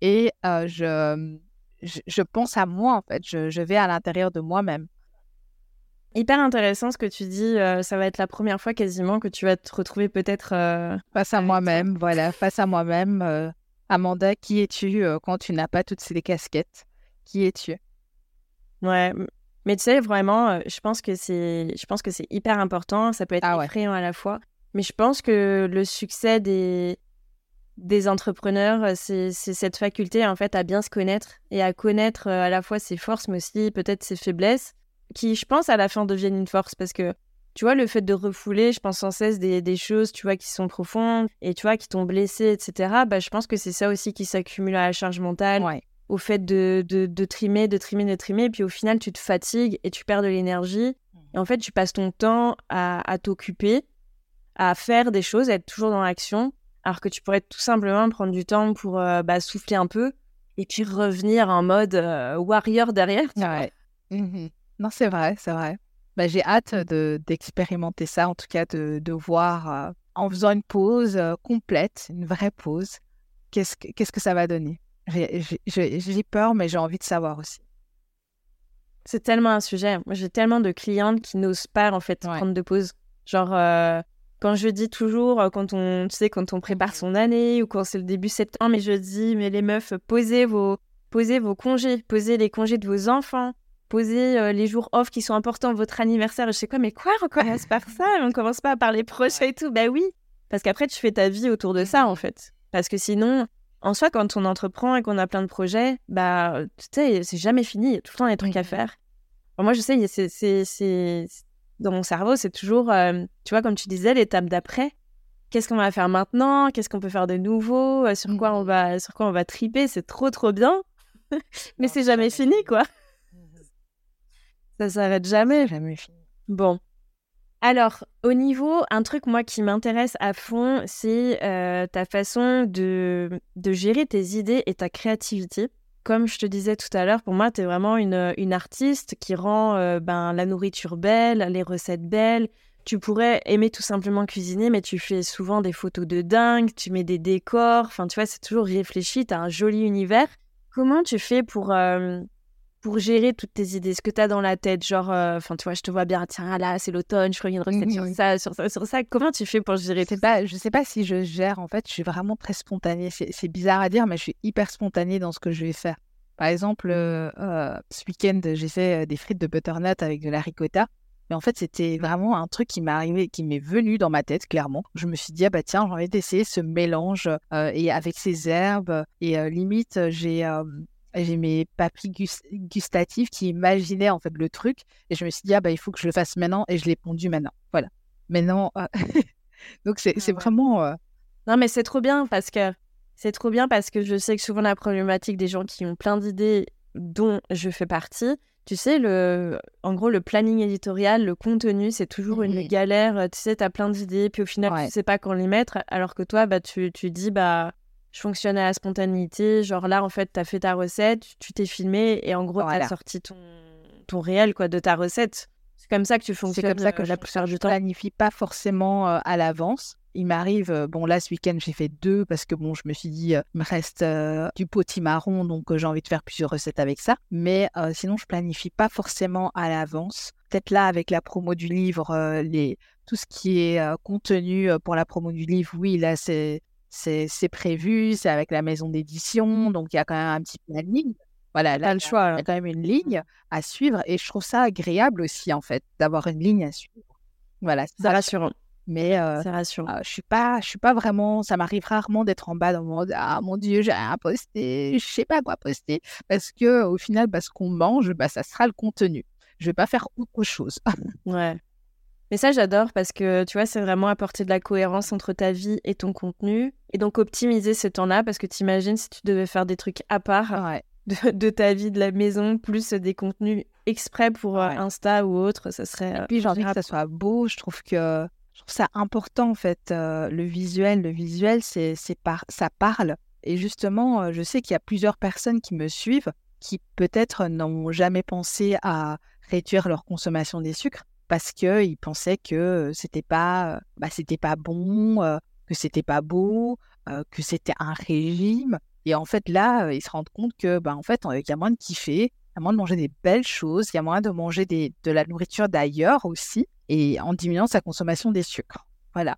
[SPEAKER 2] et euh, je, je, pense à moi en fait, je, je vais à l'intérieur de moi-même.
[SPEAKER 1] Hyper intéressant ce que tu dis. ça va être la première fois quasiment que tu vas te retrouver peut-être
[SPEAKER 2] face à moi-même. Voilà, face à moi-même, Amanda, qui es-tu euh, quand tu n'as pas toutes ces casquettes? Qui es-tu?
[SPEAKER 1] Ouais, mais tu sais, vraiment, euh, je pense que c'est, je pense que c'est hyper important. Ça peut être ah effrayant à la fois, mais je pense que le succès des des entrepreneurs, euh, c'est cette faculté en fait à bien se connaître et à connaître à la fois ses forces, mais aussi peut-être ses faiblesses, qui, je pense, à la fin deviennent une force parce que tu vois, le fait de refouler, je pense sans cesse des, choses, tu vois, qui sont profondes et tu vois, qui t'ont blessé, etc. Bah, je pense que c'est ça aussi qui s'accumule à la charge mentale. Au fait de, de, trimer, de trimer, de trimer. Et puis au final, tu te fatigues et tu perds de l'énergie. Mmh. Et en fait, tu passes ton temps à, t'occuper, à faire des choses, à être toujours dans l'action, alors que tu pourrais tout simplement prendre du temps pour bah, souffler un peu et puis revenir en mode warrior derrière.
[SPEAKER 2] Ouais. Mmh non, c'est vrai, c'est vrai. Bah, j'ai hâte de, d'expérimenter ça, en tout cas de, de voir en faisant une pause complète, une vraie pause, qu'est-ce que, qu'est-ce que ça va donner. J'ai, peur, mais j'ai envie de savoir aussi.
[SPEAKER 1] C'est tellement un sujet. J'ai tellement de clientes qui n'osent pas en fait prendre de pause. Genre, quand je dis toujours, quand on, tu sais, quand on prépare son année ou quand c'est le début septembre, mais je dis, mais les meufs, posez vos, posez vos congés, posez les congés de vos enfants, posez euh, les jours off qui sont importants, votre anniversaire, je sais quoi, mais quoi, on commence par ça, on commence pas par les projets et tout. Bah oui, parce qu'après, tu fais ta vie autour de ça, en fait. Parce que sinon, en soi, quand on entreprend et qu'on a plein de projets, bah, tu sais, c'est jamais fini, il y a tout le temps des trucs à faire. moi, je sais, c'est, dans mon cerveau, c'est toujours, euh, tu vois, comme tu disais, l'étape d'après. Qu'est-ce qu'on va faire maintenant? Qu'est-ce qu'on peut faire de nouveau? Euh, Sur quoi on va, sur quoi on va triper? C'est trop, trop bien. [laughs] Mais c'est jamais fini, quoi. Ça s'arrête jamais.
[SPEAKER 2] Jamais fini.
[SPEAKER 1] Bon. Alors, au niveau, un truc, moi, qui m'intéresse à fond, c'est euh, ta façon de, de gérer tes idées et ta créativité. Comme je te disais tout à l'heure, pour moi, tu es vraiment une, une, artiste qui rend euh, ben, la nourriture belle, les recettes belles. Tu pourrais aimer tout simplement cuisiner, mais tu fais souvent des photos de dingue, tu mets des décors. Enfin, tu vois, c'est toujours réfléchi, tu as un joli univers. Comment tu fais pour, euh, pour gérer toutes tes idées Ce que tu as dans la tête, genre, euh, enfin, tu vois, je te vois bien, tiens, là, c'est l'automne, je ferai une recette sur ça, sur ça, sur ça. Comment tu fais pour gérer
[SPEAKER 2] tout pas, Je sais pas si je gère, en fait, je suis vraiment très spontanée. C'est bizarre à dire, mais je suis hyper spontanée dans ce que je vais faire. Par exemple, euh, euh, ce week-end, j'ai fait des frites de butternut avec de la ricotta. Mais en fait, c'était vraiment un truc qui m'est arrivé, qui m'est venu dans ma tête, clairement. Je me suis dit, ah bah tiens, j'ai envie d'essayer ce mélange et avec ces herbes. Et limite, j'ai j'ai mes papilles gustatives qui imaginaient en fait le truc et je me suis dit ah bah il faut que je le fasse maintenant et je l'ai pondu maintenant. Voilà. Maintenant euh, [laughs] donc c'est ah vraiment euh
[SPEAKER 1] non mais c'est trop bien parce que c'est trop bien parce que je sais que souvent la problématique des gens qui ont plein d'idées dont je fais partie tu sais le en gros le planning éditorial le contenu c'est toujours une galère. Tu sais tu as plein d'idées puis au final tu sais pas quand les mettre alors que toi bah tu tu dis bah je fonctionne à la spontanéité. Genre là, en fait, tu as fait ta recette, tu t'es filmé et en gros, tu as sorti ton, ton réel quoi, de ta recette. C'est comme ça que tu fonctionnes.
[SPEAKER 2] C'est comme ça que euh, la plupart du temps. Je planifie pas forcément euh, à l'avance. Il m'arrive, euh, bon là ce week-end j'ai fait deux parce que bon je me suis dit il me reste du potimarron donc j'ai envie de faire plusieurs recettes avec ça. Mais sinon je planifie pas forcément à l'avance. Peut-être là avec la promo du livre, les, tout ce qui est contenu pour la promo du livre, oui là c'est c'est prévu, c'est avec la maison d'édition, donc il y a quand même un petit planning. Voilà, là, le choix. Il y a quand même une ligne à suivre et je trouve ça agréable aussi, en fait, d'avoir une ligne à suivre.
[SPEAKER 1] Voilà, c'est rassurant.
[SPEAKER 2] Mais euh, rassurant. Euh, je suis pas, je suis pas vraiment. Ça m'arrive rarement d'être en bas dans mon ah mon dieu, j'ai rien posté, je sais pas quoi poster, parce que au final, bah, ce qu'on mange, bah, ça sera le contenu. Je vais pas faire autre chose.
[SPEAKER 1] ouais. Mais ça, j'adore parce que tu vois, c'est vraiment apporter de la cohérence entre ta vie et ton contenu. Et donc optimiser ce temps-là parce que tu imagines si tu devais faire des trucs à part [laughs] de, ta vie, de la maison, plus des contenus exprès pour euh, Insta ou autre, ça serait.
[SPEAKER 2] Et puis j'ai envie que ça soit beau. Je trouve que je trouve ça important en fait. Euh, le visuel, le visuel, c'est par... ça parle. Et justement, euh, je sais qu'il y a plusieurs personnes qui me suivent qui peut-être n'ont jamais pensé à réduire leur consommation des sucres parce qu'ils pensaient que c'était pas, bah, c'était pas bon, que c'était pas beau, que c'était un régime. Et en fait, là, ils se rendent compte que, bah, en fait, il y a moins de kiffer, il y a moins de manger des belles choses, il y a moins de manger des, de la nourriture d'ailleurs aussi, et en diminuant sa consommation des sucres. Voilà.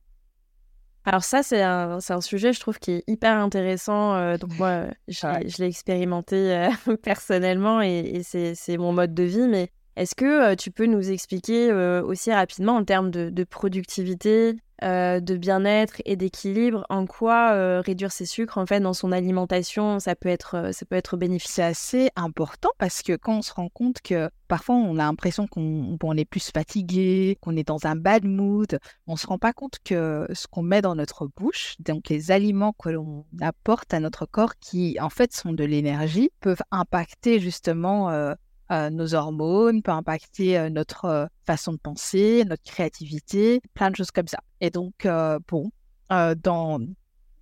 [SPEAKER 1] Alors ça, c'est un, un, sujet, je trouve, qui est hyper intéressant. donc moi, je l'ai expérimenté [laughs] personnellement et, et c'est mon mode de vie. Mais est-ce que tu peux nous expliquer aussi rapidement en termes de, productivité, de bien-être et d'équilibre, en quoi réduire ses sucres en fait dans son alimentation, ça peut être, ça peut être bénéfique?
[SPEAKER 2] C'est assez important parce que quand on se rend compte que parfois on a l'impression qu'on est plus fatigué, qu'on est dans un bad mood, on se rend pas compte que ce qu'on met dans notre bouche, donc les aliments que l'on apporte à notre corps qui en fait sont de l'énergie, peuvent impacter justement euh, nos hormones, peut impacter euh, notre euh, façon de penser, notre créativité, plein de choses comme ça. Et donc, bon, dans,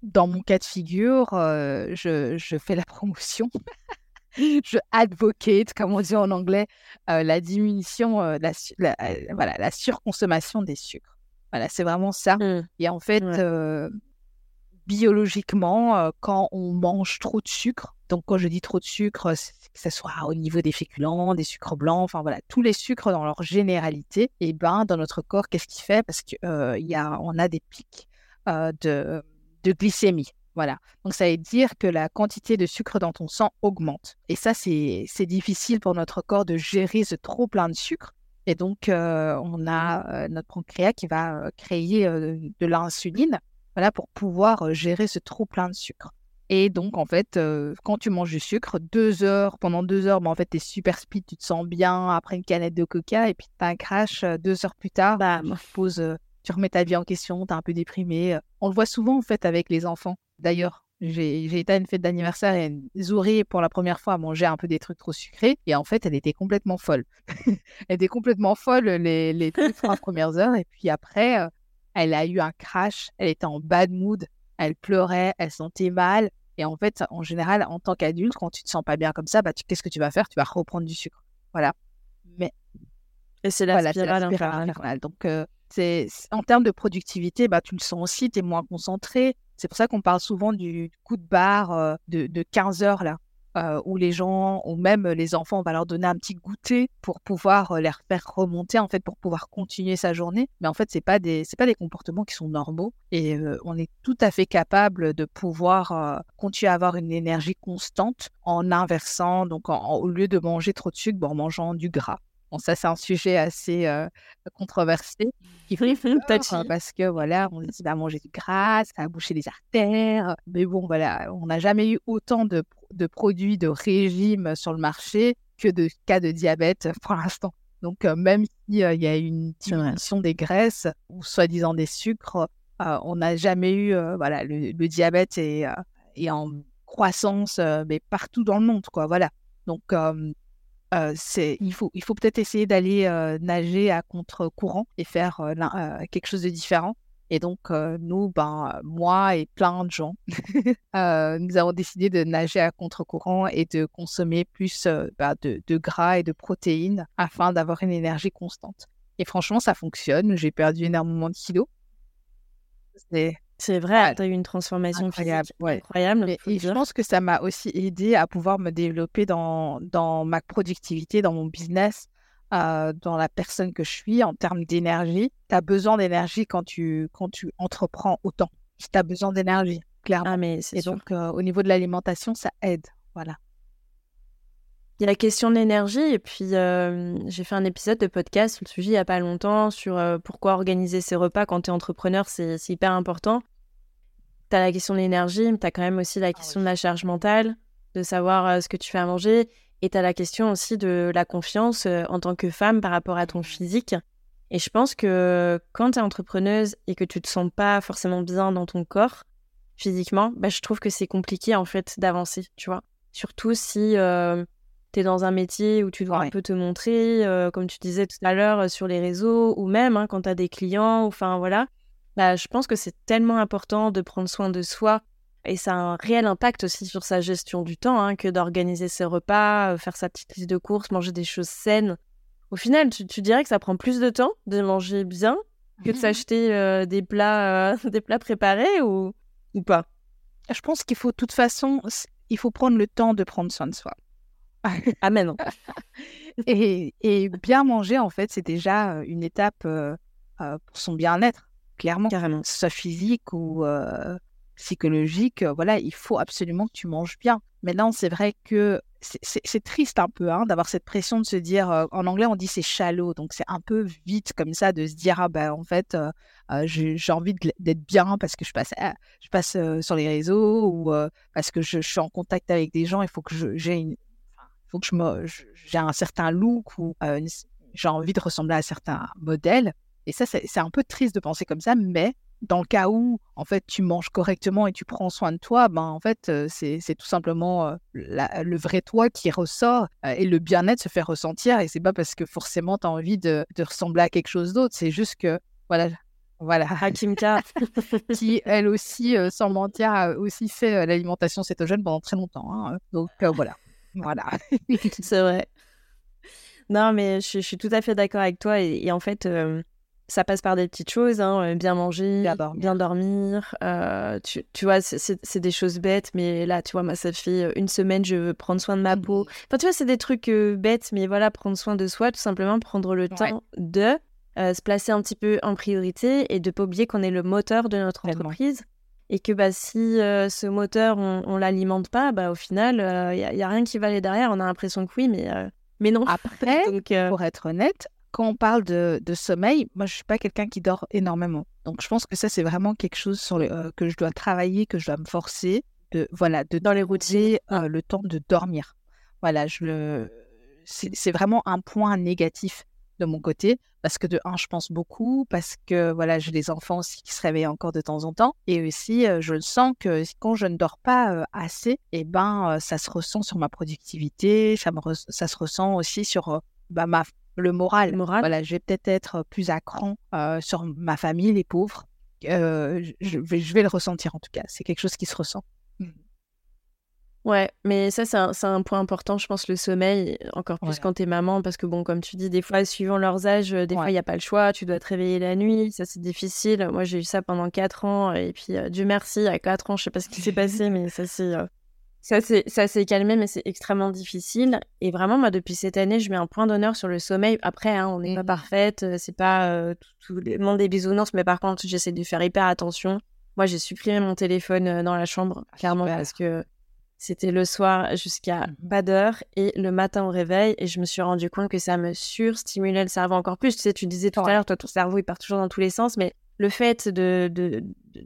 [SPEAKER 2] dans mon cas de figure, je, je, fais la [laughs] promotion. je advocate, comme on dit en anglais, la diminution, la, voilà, la surconsommation des sucres. Voilà, c'est vraiment ça. Mmh. Et en fait, biologiquement, quand on mange trop de sucre, donc quand je dis trop de sucre, que ce soit au niveau des féculents, des sucres blancs, enfin voilà, tous les sucres dans leur généralité, et ben dans notre corps, qu'est-ce qu'il fait? Parce qu'on y a, on a des pics de, de glycémie. Voilà. Donc, ça veut dire que la quantité de sucre dans ton sang augmente. Et ça, c'est difficile pour notre corps de gérer ce trop plein de sucre. Et donc, on a notre pancréas qui va créer de l'insuline voilà, pour pouvoir gérer ce trop plein de sucre. Et donc, en fait, quand tu manges du sucre, deux heures, pendant deux heures, ben, en fait, tu es super speed, tu te sens bien après une canette de coca, et puis tu as un crash deux heures plus tard, bah, tu, remets ta vie en question, tu es un peu déprimé. On le voit souvent, en fait, avec les enfants. D'ailleurs, j'ai été à une fête d'anniversaire et Zouri, pour la première fois, a mangé un peu des trucs trop sucrés. Et en fait, elle était complètement folle. [laughs] elle était complètement folle les, les trois premières heures. Et puis après, elle a eu un crash. Elle était en bad mood. Elle pleurait. Elle sentait mal. Et en fait, en général, en tant qu'adulte, quand tu te sens pas bien comme ça, bah, qu'est-ce que tu vas faire? Tu vas reprendre du sucre. Voilà. Mais.
[SPEAKER 1] Et c'est la, spirale,
[SPEAKER 2] Donc, euh, c'est en termes de productivité, bah, tu le sens aussi, tu es moins concentré. C'est pour ça qu'on parle souvent du coup de barre euh, de, 15 heures là, euh, où les gens, ou même les enfants, on va leur donner un petit goûter pour pouvoir euh, les faire remonter, en fait, pour pouvoir continuer sa journée. Mais en fait, c'est pas des, pas des comportements qui sont normaux et on est tout à fait capable de pouvoir continuer à avoir une énergie constante en inversant, donc au lieu de manger trop de sucre, en mangeant du gras. Bon, ça, c'est un sujet assez controversé qui fait peur, parce que voilà, on dit bah, manger du gras, ça va boucher les artères. Mais bon, voilà, on n'a jamais eu autant de, de, produits de régime sur le marché que de cas de diabète pour l'instant. Donc, même s'il y a une diminution des graisses ou soi-disant des sucres, on n'a jamais eu, voilà, le, diabète est, est, en croissance, mais partout dans le monde, quoi, voilà. Donc, il faut, il faut peut-être essayer d'aller nager à contre-courant et faire quelque chose de différent. Et donc, nous, ben, moi et plein de gens, [laughs] nous avons décidé de nager à contre-courant et de consommer plus bah, de, de, gras et de protéines afin d'avoir une énergie constante. Et franchement, ça fonctionne. J'ai perdu énormément de kilos.
[SPEAKER 1] C'est vrai, tu as eu une transformation incroyable. incroyable
[SPEAKER 2] et, je pense que ça m'a aussi aidé à pouvoir me développer dans, dans ma productivité, dans mon business, euh, dans la personne que je suis en termes d'énergie. Tu as besoin d'énergie quand tu, quand tu entreprends autant. Tu as besoin d'énergie, clairement. Ah, mais et donc, euh, au niveau de l'alimentation, ça aide. Voilà.
[SPEAKER 1] Il y a la question de l'énergie, et puis euh, j'ai fait un épisode de podcast sur le sujet il n'y a pas longtemps, sur euh, pourquoi organiser ses repas quand tu es entrepreneur, c'est hyper important. Tu as la question de l'énergie, mais tu as quand même aussi la ah question de la charge mentale, de savoir euh, ce que tu fais à manger, et tu as la question aussi de la confiance en tant que femme par rapport à ton physique. Et je pense que quand tu es entrepreneuse et que tu te sens pas forcément bien dans ton corps, physiquement, bah, je trouve que c'est compliqué en fait d'avancer, tu vois. Surtout si tu es dans un métier où tu dois un peu te montrer, euh, comme tu disais tout à l'heure, euh, sur les réseaux, ou même hein, quand tu as des clients, enfin voilà, bah, je pense que c'est tellement important de prendre soin de soi. Et ça a un réel impact aussi sur sa gestion du temps hein, que d'organiser ses repas, euh, faire sa petite liste de courses, manger des choses saines. Au final, tu, dirais que ça prend plus de temps de manger bien que de mmh s'acheter des, plats, [laughs] des plats préparés ou, ou pas?
[SPEAKER 2] Je pense qu'il faut de toute façon, il faut prendre le temps de prendre soin de soi.
[SPEAKER 1] Amen. [laughs]
[SPEAKER 2] et, et, bien manger, en fait, c'est déjà une étape pour son bien-être, clairement.
[SPEAKER 1] Carrément.
[SPEAKER 2] soit physique ou psychologique, voilà, il faut absolument que tu manges bien. Maintenant, c'est vrai que c'est triste un peu hein, d'avoir cette pression de se dire, en anglais on dit c'est shallow, donc c'est un peu vite comme ça de se dire, ah ben en fait, j'ai envie d'être bien parce que je passe, je passe sur les réseaux ou parce que je, je, suis en contact avec des gens, il faut que j'ai une, faut que je me, j'ai un certain look ou euh, j'ai envie de ressembler à certains modèles. Et ça, c'est un peu triste de penser comme ça, mais dans le cas où, en fait, tu manges correctement et tu prends soin de toi, ben, en fait, euh, c'est tout simplement euh, le vrai toi qui ressort et le bien-être se fait ressentir. Et c'est pas parce que forcément tu as envie de, de, ressembler à quelque chose d'autre, c'est juste que, voilà, Voilà.
[SPEAKER 1] Hakimka. [laughs]
[SPEAKER 2] qui, elle aussi, sans mentir, a aussi fait l'alimentation cétogène pendant très longtemps. Hein. Donc, voilà. Voilà. [laughs]
[SPEAKER 1] C'est vrai. Non, mais je, suis tout à fait d'accord avec toi. Et, en fait, ça passe par des petites choses, hein, bien manger, bien dormir. tu, tu, vois, c'est des choses bêtes, mais là, tu vois, moi, ça fait une semaine, je veux prendre soin de ma peau. Enfin, tu vois, c'est des trucs bêtes, mais voilà, prendre soin de soi, tout simplement, prendre le temps de se placer un petit peu en priorité et de pas oublier qu'on est le moteur de notre entreprise. Et que bah, si ce moteur, on ne l'alimente pas, bah, au final, il n'y a, a, rien qui va aller derrière. On a l'impression que oui, mais mais non.
[SPEAKER 2] Après, [laughs] euh, pour être honnête, quand on parle de, sommeil, moi, je suis pas quelqu'un qui dort énormément. Donc, je pense que ça, c'est vraiment quelque chose sur le, euh, que je dois travailler, que je dois me forcer, de, voilà, de dans les routiers, euh, le temps de dormir. Voilà, je le... c'est vraiment un point négatif de mon côté parce que de un, je pense beaucoup, parce que voilà, j'ai des enfants aussi qui se réveillent encore de temps en temps, et aussi je sens que quand je ne dors pas assez, et eh ben ça se ressent sur ma productivité, ça, me ça se ressent aussi sur bah, ma le moral.
[SPEAKER 1] moral.
[SPEAKER 2] Voilà, je vais peut-être être plus à cran sur ma famille, les pauvres. je, vais, je vais le ressentir en tout cas. C'est quelque chose qui se ressent.
[SPEAKER 1] Ouais, mais ça, c'est un, un, point important, je pense, le sommeil, encore plus quand t'es maman, parce que, bon, comme tu dis, des fois, suivant leurs âges, des fois, il n'y a pas le choix, tu dois te réveiller la nuit, ça, c'est difficile. Moi, j'ai eu ça pendant 4 ans, et puis, Dieu merci, à 4 ans, je sais pas ce qui s'est passé, mais ça, c'est. ça, s'est calmé, mais c'est extrêmement difficile. Et vraiment, moi, depuis cette année, je mets un point d'honneur sur le sommeil. Après, hein, on n'est pas mmh. parfaite, c'est pas tout, le monde des bisounours, mais par contre, j'essaie de faire hyper attention. Moi, j'ai supprimé mon téléphone dans la chambre, ah, clairement, parce que c'était le soir jusqu'à mmh pas d'heure et le matin au réveil. Et je me suis rendu compte que ça me surstimulait le cerveau encore plus. Tu sais, tu disais tout à l'heure, toi, ton cerveau, il part toujours dans tous les sens. Mais le fait de, de,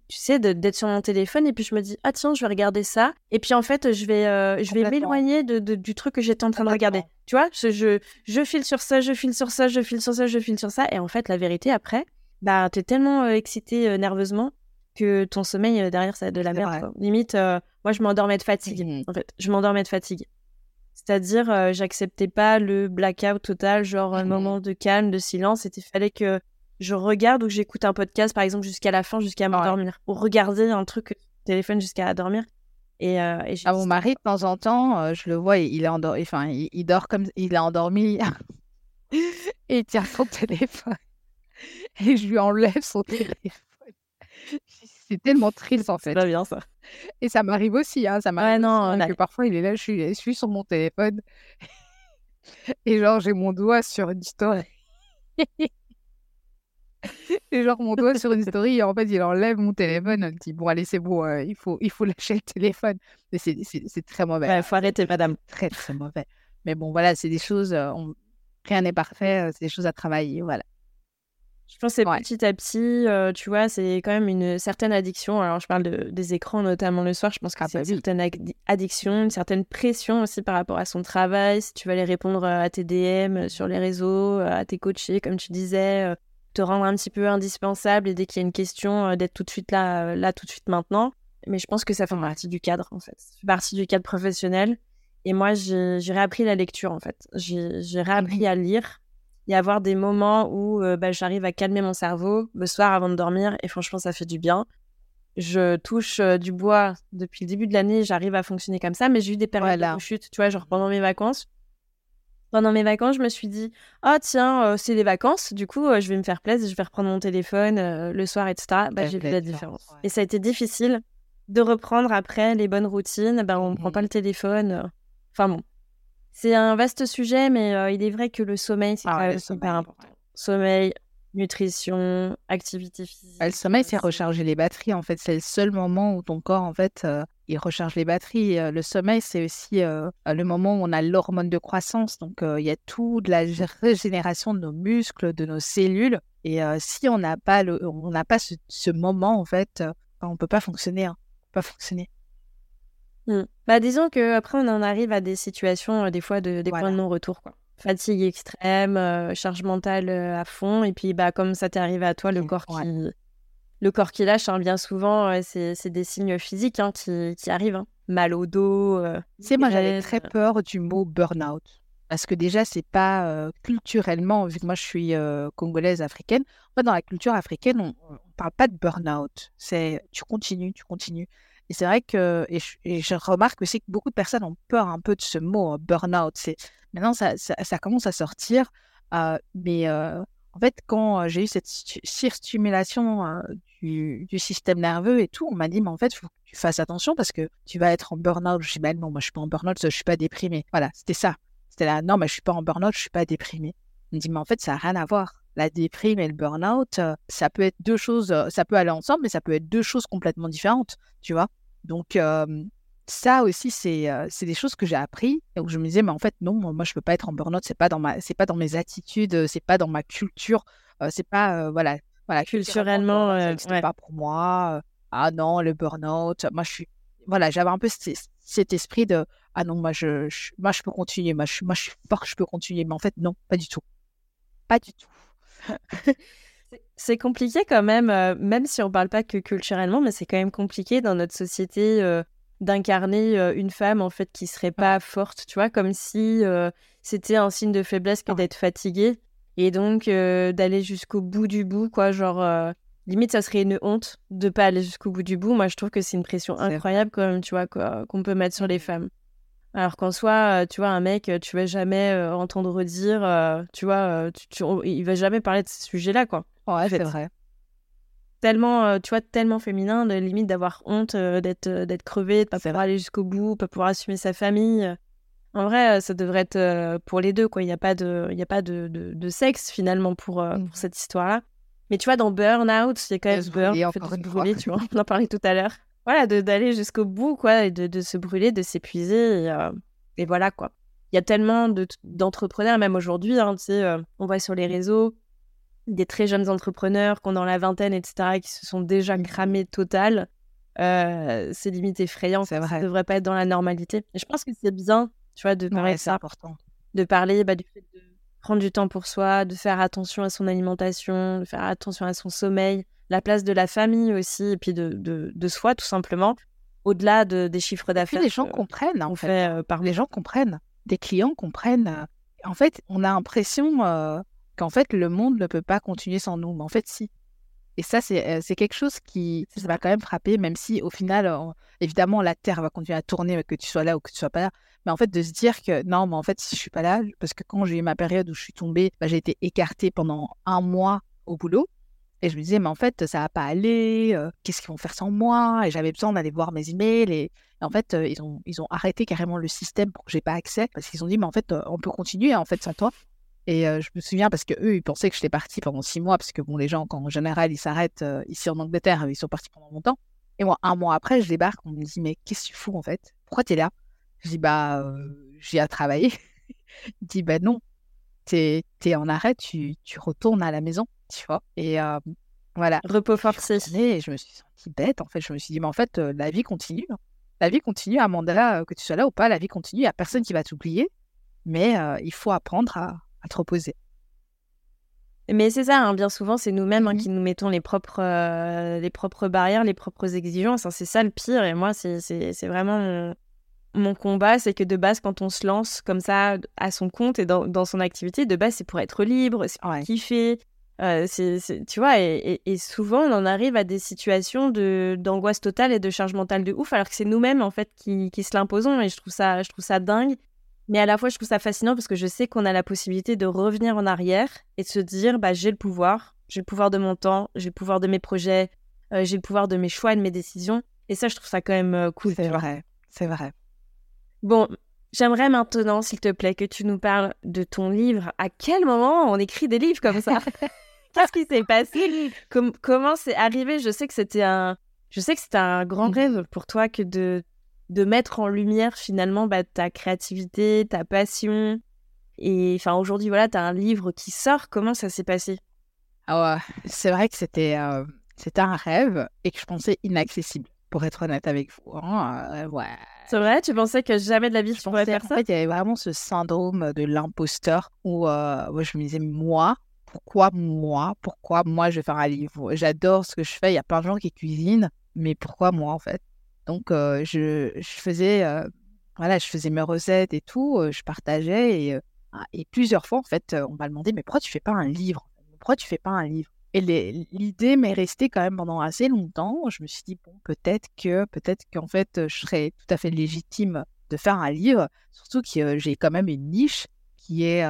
[SPEAKER 1] tu sais, d'être sur mon téléphone et puis je me dis, ah tiens, je vais regarder ça. Et puis en fait, je vais, euh, je vais m'éloigner de, du truc que j'étais en train de regarder. Tu vois, je, je, je, file sur ça, je file sur ça, je file sur ça, je file sur ça. Et en fait, la vérité, après, bah, t'es tellement euh, excité euh, nerveusement que ton sommeil, derrière, ça a de la merde. Limite, moi, je m'endormais de fatigue. Mmh en fait, je m'endormais de fatigue. C'est-à-dire, euh, j'acceptais pas le blackout total, genre un mmh moment de calme, de silence. Il fallait que je regarde ou que j'écoute un podcast, par exemple, jusqu'à la fin, jusqu'à m'endormir. Ou regarder un truc téléphone jusqu'à dormir. Et, euh, et
[SPEAKER 2] ah, mon mari, de temps en temps, euh, je le vois, il est endormi. Enfin, il, dort comme il est endormi. et [laughs] il tient son téléphone. Et je lui enlève son [laughs] téléphone c'est tellement triste en fait.
[SPEAKER 1] C'est bien ça.
[SPEAKER 2] Et ça m'arrive aussi, hein, ça m'arrive. Ouais, non, hein, que parfois il est là, je suis, je suis sur mon téléphone [laughs] et genre j'ai mon doigt sur une story. [laughs] et genre mon doigt sur une story et en fait il enlève mon téléphone, il dit bon allez c'est bon, euh, il faut il faut lâcher le téléphone. Mais c'est très mauvais.
[SPEAKER 1] Il faut arrêter madame.
[SPEAKER 2] Très très mauvais. Mais bon voilà, c'est des choses, euh, rien n'est parfait, euh, c'est des choses à travailler, voilà.
[SPEAKER 1] Je pense que petit à petit, euh, tu vois, c'est quand même une certaine addiction. Alors, je parle de, des écrans, notamment le soir. Je pense que ah c'est bah une certaine addiction, une certaine pression aussi par rapport à son travail. Si tu vas aller répondre euh, à tes DM euh, sur les réseaux, à tes coachés, comme tu disais, te rendre un petit peu indispensable et dès qu'il y a une question, d'être tout de suite là, là, tout de suite maintenant. Mais je pense que ça fait partie du cadre, en fait. Ça fait partie du cadre professionnel. Et moi, j'ai réappris la lecture, en fait. J'ai réappris à lire y avoir des moments où euh, bah, j'arrive à calmer mon cerveau le soir avant de dormir et franchement ça fait du bien. Je touche euh, du bois depuis le début de l'année, j'arrive à fonctionner comme ça, mais j'ai eu des périodes de chute, tu vois, genre pendant mes vacances. Pendant mes vacances, je me suis dit, ah tiens, euh, c'est les vacances, du coup, je vais me faire plaisir, je vais reprendre mon téléphone le soir, etc. Bah, j'ai vu la différence. Et ça a été difficile de reprendre après les bonnes routines. Bah, on ne prend mmh pas le téléphone. Enfin bon, c'est un vaste sujet, mais euh, il est vrai que le sommeil, c'est ah super important. Sommeil, nutrition, activité physique.
[SPEAKER 2] le sommeil, c'est recharger les batteries. En fait, c'est le seul moment où ton corps, en fait, euh, il recharge les batteries. Euh, le sommeil, c'est aussi le moment où on a l'hormone de croissance. Donc, il y a tout de la régénération de nos muscles, de nos cellules. Et si on n'a pas, le, on n'a pas ce, moment, en fait, on peut pas fonctionner. Hein. peut pas fonctionner.
[SPEAKER 1] Mmh. Bah, disons qu'après, on en arrive à des situations, euh, des fois, de, des points de non-retour. Quoi. Fatigue extrême, euh, charge mentale euh, à fond. Et puis, bah, comme ça t'est arrivé à toi, le corps qui, le corps qui lâche, hein, bien souvent, c'est, des signes physiques hein, qui, qui, arrivent. Hein. Mal au dos.
[SPEAKER 2] tu sais, moi, j'avais très peur du mot burn-out. Parce que déjà, c'est pas culturellement, vu que moi je suis congolaise africaine, dans la culture africaine, on ne parle pas de burn-out. C'est tu continues, tu continues. Et c'est vrai que, et je, remarque aussi que beaucoup de personnes ont peur un peu de ce mot, burn-out. C'est, maintenant, ça, commence à sortir. mais en fait, quand j'ai eu cette surstimulation du, du, système nerveux et tout, on m'a dit, mais en fait, il faut que tu fasses attention parce que tu vas être en burn-out. Je dis, ben non, moi, je suis pas en burn-out, je suis pas déprimée. Voilà, c'était ça. C'était là, non, mais je suis pas en burn-out, je suis pas déprimée. On me dit, mais en fait, ça n'a rien à voir. La déprime et le burn-out, ça peut être deux choses, ça peut aller ensemble, mais ça peut être deux choses complètement différentes, tu vois? Donc, ça aussi, c'est c'est des choses que j'ai appris. Et où je me disais, mais en fait, non, moi, je peux pas être en burn-out, c'est pas dans ma, pas dans mes attitudes, c'est pas dans ma culture, c'est pas, voilà, voilà,
[SPEAKER 1] culturellement,
[SPEAKER 2] c'est pas pour moi. ah non, le burn-out, moi, je suis, voilà, j'avais un peu cet, esprit de, ah non, moi, je, moi, je peux continuer, moi je, moi, je suis fort, je peux continuer. Mais en fait, non, pas du tout. Pas du tout.
[SPEAKER 1] C'est compliqué quand même, euh, même si on parle pas que culturellement, mais c'est quand même compliqué dans notre société euh, d'incarner euh, une femme en fait qui serait pas forte, tu vois, comme si c'était un signe de faiblesse que d'être fatiguée et donc d'aller jusqu'au bout du bout, quoi, genre limite ça serait une honte de pas aller jusqu'au bout du bout. Moi, je trouve que c'est une pression incroyable quand même, tu vois, qu'on peut mettre sur les mmh. femmes. Alors qu'en soi, tu vois, un mec, tu vas jamais entendre dire, tu vois, tu, il va jamais parler de ce sujet-là, quoi.
[SPEAKER 2] Ouais, c'est vrai.
[SPEAKER 1] Tellement, tu vois, tellement féminin, de limite d'avoir honte d'être d'être crevé, de pas pouvoir aller jusqu'au bout, pas pouvoir assumer sa famille. En vrai, ça devrait être pour les deux, quoi. Il n'y a pas de, il y a pas de, de, sexe finalement pour, mmh. pour cette histoire-là. Mais tu vois, dans Burnout, il y a quand même burn, en fait, de brûler, tu vois. On en parlait tout à l'heure. Voilà, d'aller jusqu'au bout, quoi, et de, de se brûler, de s'épuiser. Et, et, voilà, quoi. Il y a tellement d'entrepreneurs, même aujourd'hui, hein, tu sais, on voit sur les réseaux, des très jeunes entrepreneurs qui ont dans la vingtaine, etc., qui se sont déjà mmh. cramés total. Euh, c'est limite effrayant. Ça ne devrait pas être dans la normalité. Et je pense que c'est bien, tu vois, de parler ça.
[SPEAKER 2] important.
[SPEAKER 1] De parler bah, du fait de prendre du temps pour soi, de faire attention à son alimentation, de faire attention à son sommeil, la place de la famille aussi, et puis de, de, de soi, tout simplement, au-delà de, des chiffres d'affaires.
[SPEAKER 2] Les gens comprennent, en fait. Euh, par... Les gens comprennent. Des clients comprennent. En fait, on a l'impression euh, qu'en fait, le monde ne peut pas continuer sans nous. Mais en fait, si. Et ça, c'est euh, quelque chose qui ça va quand même frapper, même si au final, évidemment, la Terre va continuer à tourner, que tu sois là ou que tu sois pas là. Mais en fait, de se dire que non, mais en fait, si je suis pas là, parce que quand j'ai eu ma période où je suis tombée, bah, j'ai été écartée pendant un mois au boulot. Et je me disais, mais en fait, ça va pas aller, euh, qu'est-ce qu'ils vont faire sans moi? Et j'avais besoin d'aller voir mes emails. Et, en fait, euh, ils, ont, ils ont arrêté carrément le système pour que j'ai pas accès, parce qu'ils ont dit, mais en fait, on peut continuer en fait sans toi. Et je me souviens parce que eux, ils pensaient que j'étais partie pendant six mois, parce que bon, les gens, quand en général, ils s'arrêtent ici en Angleterre, ils sont partis pendant longtemps. Et moi, un mois après, je débarque, on me dit, mais qu'est-ce que tu fous en fait? Pourquoi tu es là? Je dis, bah, j'ai à travailler. [laughs] Il dit, bah non, tu es, en arrêt, tu, tu, retournes à la maison, tu vois. Et voilà.
[SPEAKER 1] Repos forcé.
[SPEAKER 2] Et je me suis sentie bête, en fait. Je me suis dit, mais en fait, la vie continue. Hein. La vie continue, Amanda, que tu sois là ou pas, la vie continue. Il n'y a personne qui va t'oublier. Mais il faut apprendre à, à te reposer.
[SPEAKER 1] Mais c'est ça, hein, bien souvent, c'est nous-mêmes hein, mmh qui nous mettons les propres, euh, les propres barrières, les propres exigences. C'est ça le pire. Et moi, c'est vraiment mon, combat. C'est que de base, quand on se lance comme ça à son compte et dans, dans son activité, de base, c'est pour être libre, c'est pour kiffer. Euh, tu vois, et, et, souvent, on en arrive à des situations d'angoisse totale et de charge mentale de ouf, alors que c'est nous-mêmes, en fait, qui, qui se l'imposons. Et je trouve, ça, je trouve ça dingue. Mais à la fois, je trouve ça fascinant parce que je sais qu'on a la possibilité de revenir en arrière et de se dire, bah, j'ai le pouvoir, j'ai le pouvoir de mon temps, j'ai le pouvoir de mes projets, euh, j'ai le pouvoir de mes choix et de mes décisions. Et ça, je trouve ça quand même euh, cool.
[SPEAKER 2] C'est vrai, c'est vrai.
[SPEAKER 1] Bon, j'aimerais maintenant, s'il te plaît, que tu nous parles de ton livre. À quel moment on écrit des livres comme ça? [laughs] Qu'est-ce qui s'est passé? Comment c'est arrivé? Je sais que c'était un, je sais que c'était un grand mmh. rêve pour toi que de de mettre en lumière finalement bah, ta créativité, ta passion. Et enfin aujourd'hui, voilà, tu as un livre qui sort. Comment ça s'est passé?
[SPEAKER 2] Ah C'est vrai que c'était euh, c'était un rêve et que je pensais inaccessible, pour être honnête avec vous. Hein, euh, ouais.
[SPEAKER 1] C'est vrai? Tu pensais que jamais de la vie tu pourrais faire ça
[SPEAKER 2] En fait, il y avait vraiment ce syndrome de l'imposteur où euh, je me disais, moi, pourquoi moi Pourquoi moi je vais faire un livre? J'adore ce que je fais, il y a plein de gens qui cuisinent, mais pourquoi moi en fait? Donc, je, je, faisais, voilà, je faisais mes recettes et tout, je partageais et, et plusieurs fois, en fait, on m'a demandé, mais pourquoi tu fais pas un livre? Pourquoi tu fais pas un livre? Et l'idée m'est restée quand même pendant assez longtemps. Je me suis dit, bon, peut-être que, peut-être qu'en fait, je serais tout à fait légitime de faire un livre, surtout que j'ai quand même une niche qui est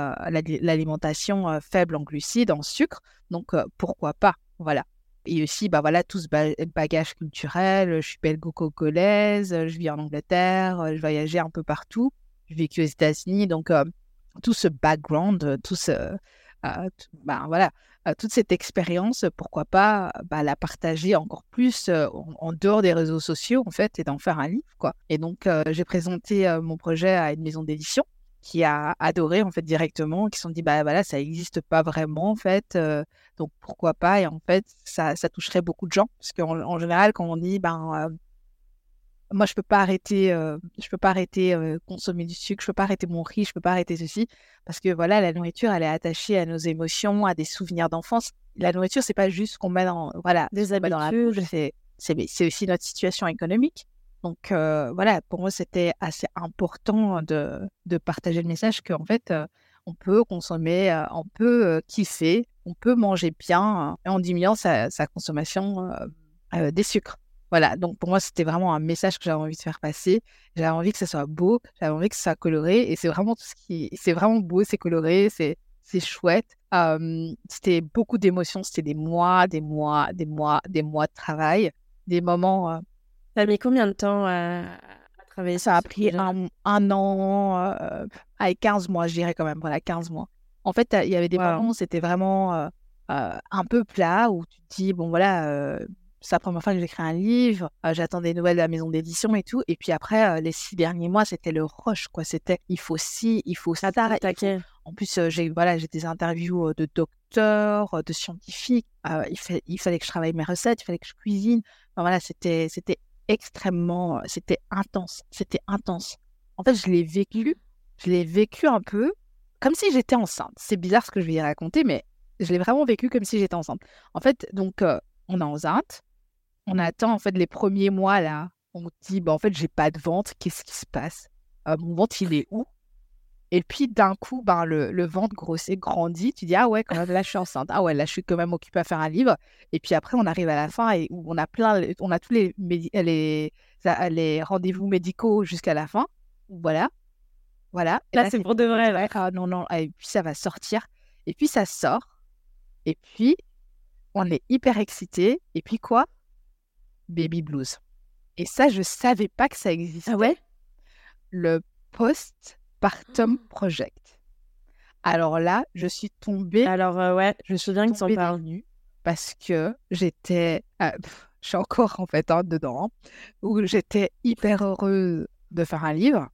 [SPEAKER 2] l'alimentation faible en glucides, en sucre. Donc, pourquoi pas? Voilà. Et aussi, bah voilà, tout ce bagage culturel. Je suis belgo-congolaise, je vis en Angleterre, je voyageais un peu partout. J'ai vécu aux États-Unis. Donc, tout ce background, tout ce, bah, voilà, toute cette expérience, pourquoi pas bah, la partager encore plus en, dehors des réseaux sociaux, en fait, et d'en faire un livre, quoi. Et donc, j'ai présenté mon projet à une maison d'édition qui a adoré en fait directement, qui se sont dit bah voilà ça n'existe pas vraiment en fait, donc pourquoi pas et en fait ça, ça toucherait beaucoup de gens parce qu'en en général quand on dit ben moi je peux pas arrêter je peux pas arrêter consommer du sucre, je peux pas arrêter mon riz, je peux pas arrêter ceci parce que voilà la nourriture elle est attachée à nos émotions, à des souvenirs d'enfance. La nourriture c'est pas juste qu'on met dans voilà
[SPEAKER 1] des habitudes, dans la bouche,
[SPEAKER 2] c'est c'est aussi notre situation économique. Donc voilà, pour moi, c'était assez important de, de, partager le message qu'en fait, on peut consommer, on peut kiffer, on peut manger bien en diminuant sa, sa consommation des sucres. Voilà, donc pour moi, c'était vraiment un message que j'avais envie de faire passer. J'avais envie que ça soit beau, j'avais envie que ça soit coloré, et c'est vraiment tout ce qui, c'est vraiment beau, c'est coloré, c'est chouette. c'était beaucoup d'émotions, c'était des mois, des mois, des mois, des mois de travail, des moments
[SPEAKER 1] ça a mis combien de temps à, travailler
[SPEAKER 2] Ça a pris un, an, euh, avec 15 mois, je dirais quand même, voilà, 15 mois. En fait, il y avait des moments où c'était vraiment euh, euh, un peu plat, où tu te dis, bon voilà, euh, c'est la première fois que j'écris un livre, j'attends des nouvelles de la maison d'édition et tout. Et puis après, les six derniers mois, c'était le rush, quoi. C'était, il faut ci, il faut ça. En plus, j'ai voilà, j'ai des interviews de docteurs, de scientifiques. il fallait que je travaille mes recettes, il fallait que je cuisine. Enfin, voilà, c'était, c'était extrêmement, c'était intense, c'était intense. En fait, je l'ai vécu, je l'ai vécu un peu comme si j'étais enceinte. C'est bizarre ce que je vais y raconter, mais je l'ai vraiment vécu comme si j'étais enceinte. En fait, donc, on est enceinte, on attend en fait les premiers mois là, on dit, bah, en fait, j'ai pas de ventre, qu'est-ce qui se passe? Mon ventre, il est où? Et puis d'un coup, ben, le, le, ventre grossit, grandit. Tu dis, ah ouais, quand même, là, je suis enceinte. Ah ouais, là, je suis quand même occupée à faire un livre. Et puis après, on arrive à la fin et on a plein, on a tous les, les, les rendez-vous médicaux jusqu'à la fin. Voilà. Voilà.
[SPEAKER 1] là, c'est pour de vrai.
[SPEAKER 2] Ah non, non. Et puis ça va sortir. Et puis ça sort. Et puis, on est hyper excité. Et puis quoi? Baby blues. Et ça, je savais pas que ça existait.
[SPEAKER 1] Ah ouais?
[SPEAKER 2] Le post Partum Project. Alors là, je suis tombée.
[SPEAKER 1] Alors euh, ouais, je me souviens que tu en parles.
[SPEAKER 2] Parce que j'étais, euh, je suis encore en fait hein, dedans, où j'étais hyper heureuse de faire un livre,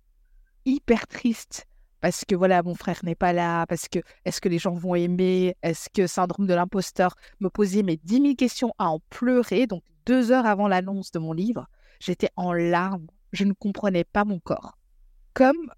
[SPEAKER 2] hyper triste parce que voilà, mon frère n'est pas là, parce que est-ce que les gens vont aimer, est-ce que syndrome de l'imposteur, me posait mes 10 000 questions à en pleurer. Donc deux heures avant l'annonce de mon livre, j'étais en larmes, je ne comprenais pas mon corps. Comme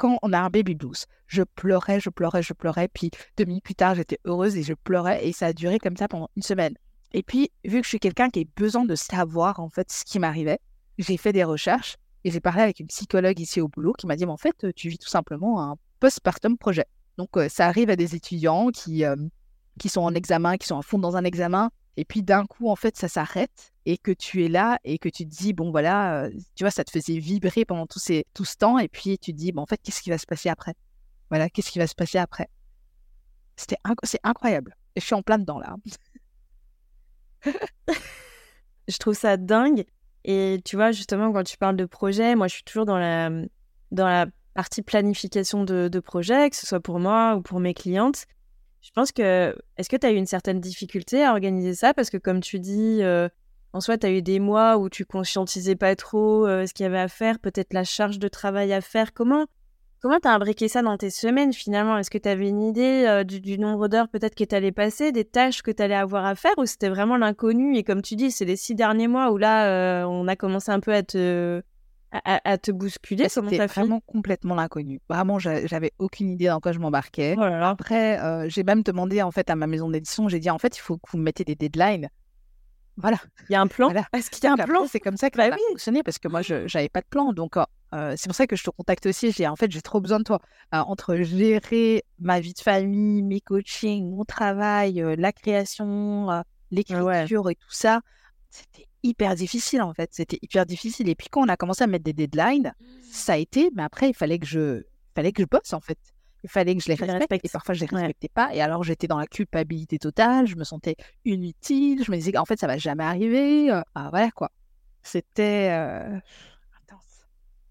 [SPEAKER 2] quand on a un baby blues. Je pleurais, je pleurais, je pleurais. Puis deux minutes plus tard, j'étais heureuse et je pleurais. Et ça a duré comme ça pendant une semaine. Et puis, vu que je suis quelqu'un qui a besoin de savoir en fait ce qui m'arrivait, j'ai fait des recherches et j'ai parlé avec une psychologue ici au boulot qui m'a dit, en fait, tu vis tout simplement un postpartum projet. Donc, euh, ça arrive à des étudiants qui, euh, qui sont en examen, qui sont à fond dans un examen, et puis d'un coup, en fait, ça s'arrête et que tu es là et que tu te dis, bon, voilà, tu vois, ça te faisait vibrer pendant tout, ces, ce temps. Et puis tu te dis, bon, en fait, qu'est-ce qui va se passer après? Voilà, qu'est-ce qui va se passer après? C'était C'est incroyable. Et je suis en plein dedans là. [laughs]
[SPEAKER 1] je trouve ça dingue. Et tu vois, justement, quand tu parles de projet, moi, je suis toujours dans la, dans la partie planification de, de projet, que ce soit pour moi ou pour mes clientes. Je pense que. Est-ce que tu as eu une certaine difficulté à organiser ça? Parce que, comme tu dis, euh, en soi, tu as eu des mois où tu conscientisais pas trop euh, ce qu'il y avait à faire, peut-être la charge de travail à faire. Comment comment tu as imbriqué ça dans tes semaines finalement? Est-ce que tu avais une idée euh, du, nombre d'heures peut-être que tu allais passer, des tâches que tu allais avoir à faire, ou c'était vraiment l'inconnu? Et comme tu dis, c'est les six derniers mois où là, on a commencé un peu à te à, te bousculer
[SPEAKER 2] C'était vraiment complètement l'inconnu. Vraiment, j'avais aucune idée dans quoi je m'embarquais. Oh Après, euh, j'ai même demandé en fait à ma maison d'édition, j'ai dit en fait, il faut que vous me mettez des deadlines. Voilà.
[SPEAKER 1] Il y a un plan?
[SPEAKER 2] Est-ce qu'il y a un plan? C'est comme ça que bah ça a fonctionné parce que moi, je n'avais pas de plan. Donc, Euh, c'est pour ça que je te contacte aussi. J'ai en fait j'ai trop besoin de toi euh, entre gérer ma vie de famille, mes coachings, mon travail, euh, la création, l'écriture et tout ça. C'était hyper difficile en fait. C'était hyper difficile. Et puis quand on a commencé à mettre des deadlines, ça a été. Mais après il fallait que je, fallait que je bosse en fait. Il fallait que je les respecte. Et parfois je les respectais pas. Et alors j'étais dans la culpabilité totale. Je me sentais inutile. Je me disais qu'en fait ça va jamais arriver. Ah, voilà quoi. C'était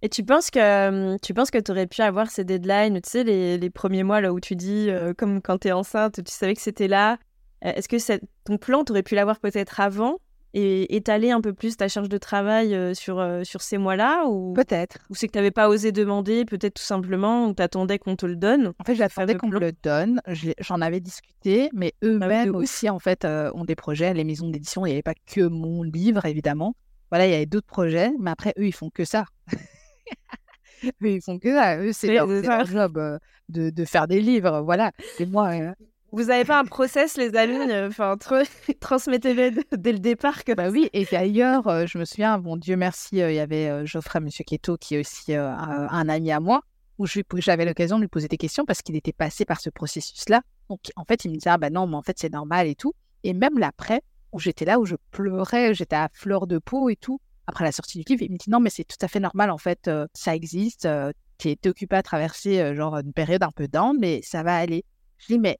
[SPEAKER 1] et tu penses que tu penses que tu aurais pu avoir ces deadlines, tu sais, les, les premiers mois là où tu dis, comme quand tu es enceinte, tu savais que c'était là. Est-ce que ton plan, tu aurais pu l'avoir peut-être avant? Et étaler un peu plus ta charge de travail sur, sur ces mois-là ou...
[SPEAKER 2] Peut-être.
[SPEAKER 1] Ou c'est que tu n'avais pas osé demander, peut-être tout simplement, ou tu attendais qu'on te le donne
[SPEAKER 2] En fait, j'attendais qu'on me le donne. J'en avais discuté, mais ah eux-mêmes aussi, en fait, ont des projets. Les maisons d'édition, il n'y avait pas que mon livre, évidemment. Voilà, il y avait d'autres projets, mais après, eux, ils font que ça. [laughs] eux, ils font que ça. Eux, c'est leur, job euh, de, de, faire des livres. Voilà. Et moi. Euh,
[SPEAKER 1] Vous n'avez pas un process, les amis euh, Enfin, [laughs] transmettez-le dès le départ.
[SPEAKER 2] Bah oui, et d'ailleurs, je me souviens, bon Dieu merci, il y avait Geoffrey, Monsieur Keto, qui est aussi un, ami à moi, où j'avais l'occasion de lui poser des questions parce qu'il était passé par ce processus-là. Donc, en fait, il me disait, ah ben non, mais en fait, c'est normal et tout. Et même l'après, où j'étais là, où je pleurais, j'étais à fleur de peau et tout, après la sortie du livre, il me dit non, mais c'est tout à fait normal, en fait, euh, ça existe, euh, tu es occupé à traverser euh, genre une période un peu down, mais ça va aller. Je dis, mais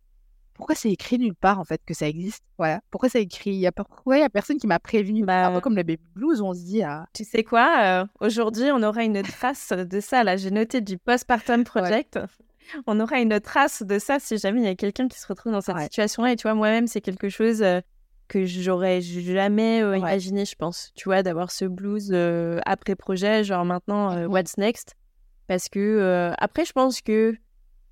[SPEAKER 2] pourquoi c'est écrit nulle part, en fait, que ça existe? Voilà. Pourquoi c'est écrit? Il y a, pourquoi il y a personne qui m'a prévenu? Bah, Comme le baby blues, on se dit. Ah.
[SPEAKER 1] Tu sais quoi Aujourd'hui, on aura une trace de ça. Là, j'ai noté du postpartum [laughs] project. On aura une trace de ça si jamais il y a quelqu'un qui se retrouve dans cette situation-là. Et tu vois, moi-même, c'est quelque chose que j'aurais jamais imaginé, je pense, tu vois, d'avoir ce blues après projet, genre maintenant, mmh what's next? Parce que après, je pense que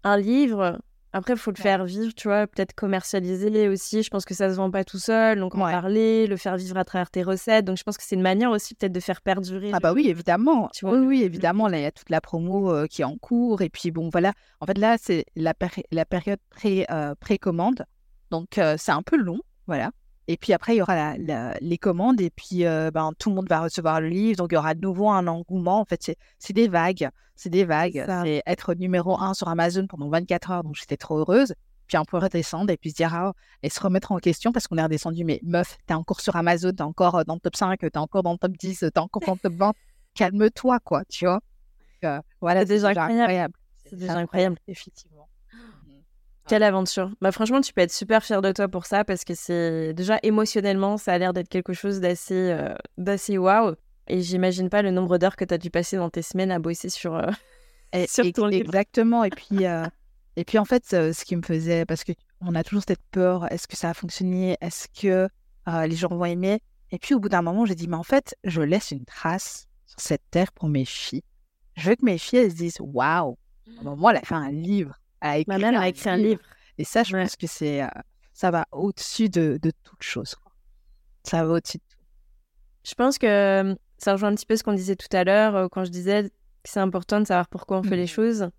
[SPEAKER 1] un livre, après, il faut le faire vivre, tu vois, peut-être commercialiser aussi. Je pense que ça se vend pas tout seul, donc en parler, le faire vivre à travers tes recettes. Donc, je pense que c'est une manière aussi peut-être de faire perdurer.
[SPEAKER 2] Ah bah oui, évidemment. Tu vois oui, oui, évidemment. Là, il y a toute la promo qui est en cours. Et puis, bon, voilà. En fait, là, c'est la, la période pré, précommande. Donc, c'est un peu long, voilà. Et puis après, il y aura les commandes et puis euh, ben, tout le monde va recevoir le livre. Donc, il y aura de nouveau un engouement. En fait, c'est des vagues. C'est des vagues. C'est être numéro un sur Amazon pendant 24 heures. Donc, j'étais trop heureuse. Puis on peut redescendre et puis se dire, ah, et se remettre en question parce qu'on est redescendu. Mais meuf, t'es encore sur Amazon, t'es encore euh, dans le top 5, t'es encore dans le top 10, t'es encore dans le top 20. Calme-toi, quoi, tu vois.
[SPEAKER 1] Euh, voilà, c'est déjà incroyable. C'est déjà incroyable.
[SPEAKER 2] Effectivement.
[SPEAKER 1] Quelle aventure. Bah, franchement, tu peux être super fier de toi pour ça parce que c'est déjà émotionnellement, ça a l'air d'être quelque chose d'assez euh, d'assez waouh. Et j'imagine pas le nombre d'heures que tu as dû passer dans tes semaines à bosser sur, euh, [laughs] sur ton livre.
[SPEAKER 2] Exactement. Et puis, euh, [laughs] et puis en fait, ce qui me faisait, parce qu'on a toujours cette peur, est-ce que ça va fonctionner Est-ce que les gens vont aimer? Et puis au bout d'un moment, j'ai dit, mais en fait, je laisse une trace sur cette terre pour mes filles. Je veux que mes filles, elles se disent, waouh, moi, elle a fait un livre
[SPEAKER 1] Ma mère a écrit un livre.
[SPEAKER 2] Et ça, je pense que c'est, euh, ça va au-dessus de, de toute chose. Ça va au-dessus de tout.
[SPEAKER 1] Je pense que ça rejoint un petit peu ce qu'on disait tout à l'heure quand je disais que c'est important de savoir pourquoi on fait les mmh. choses.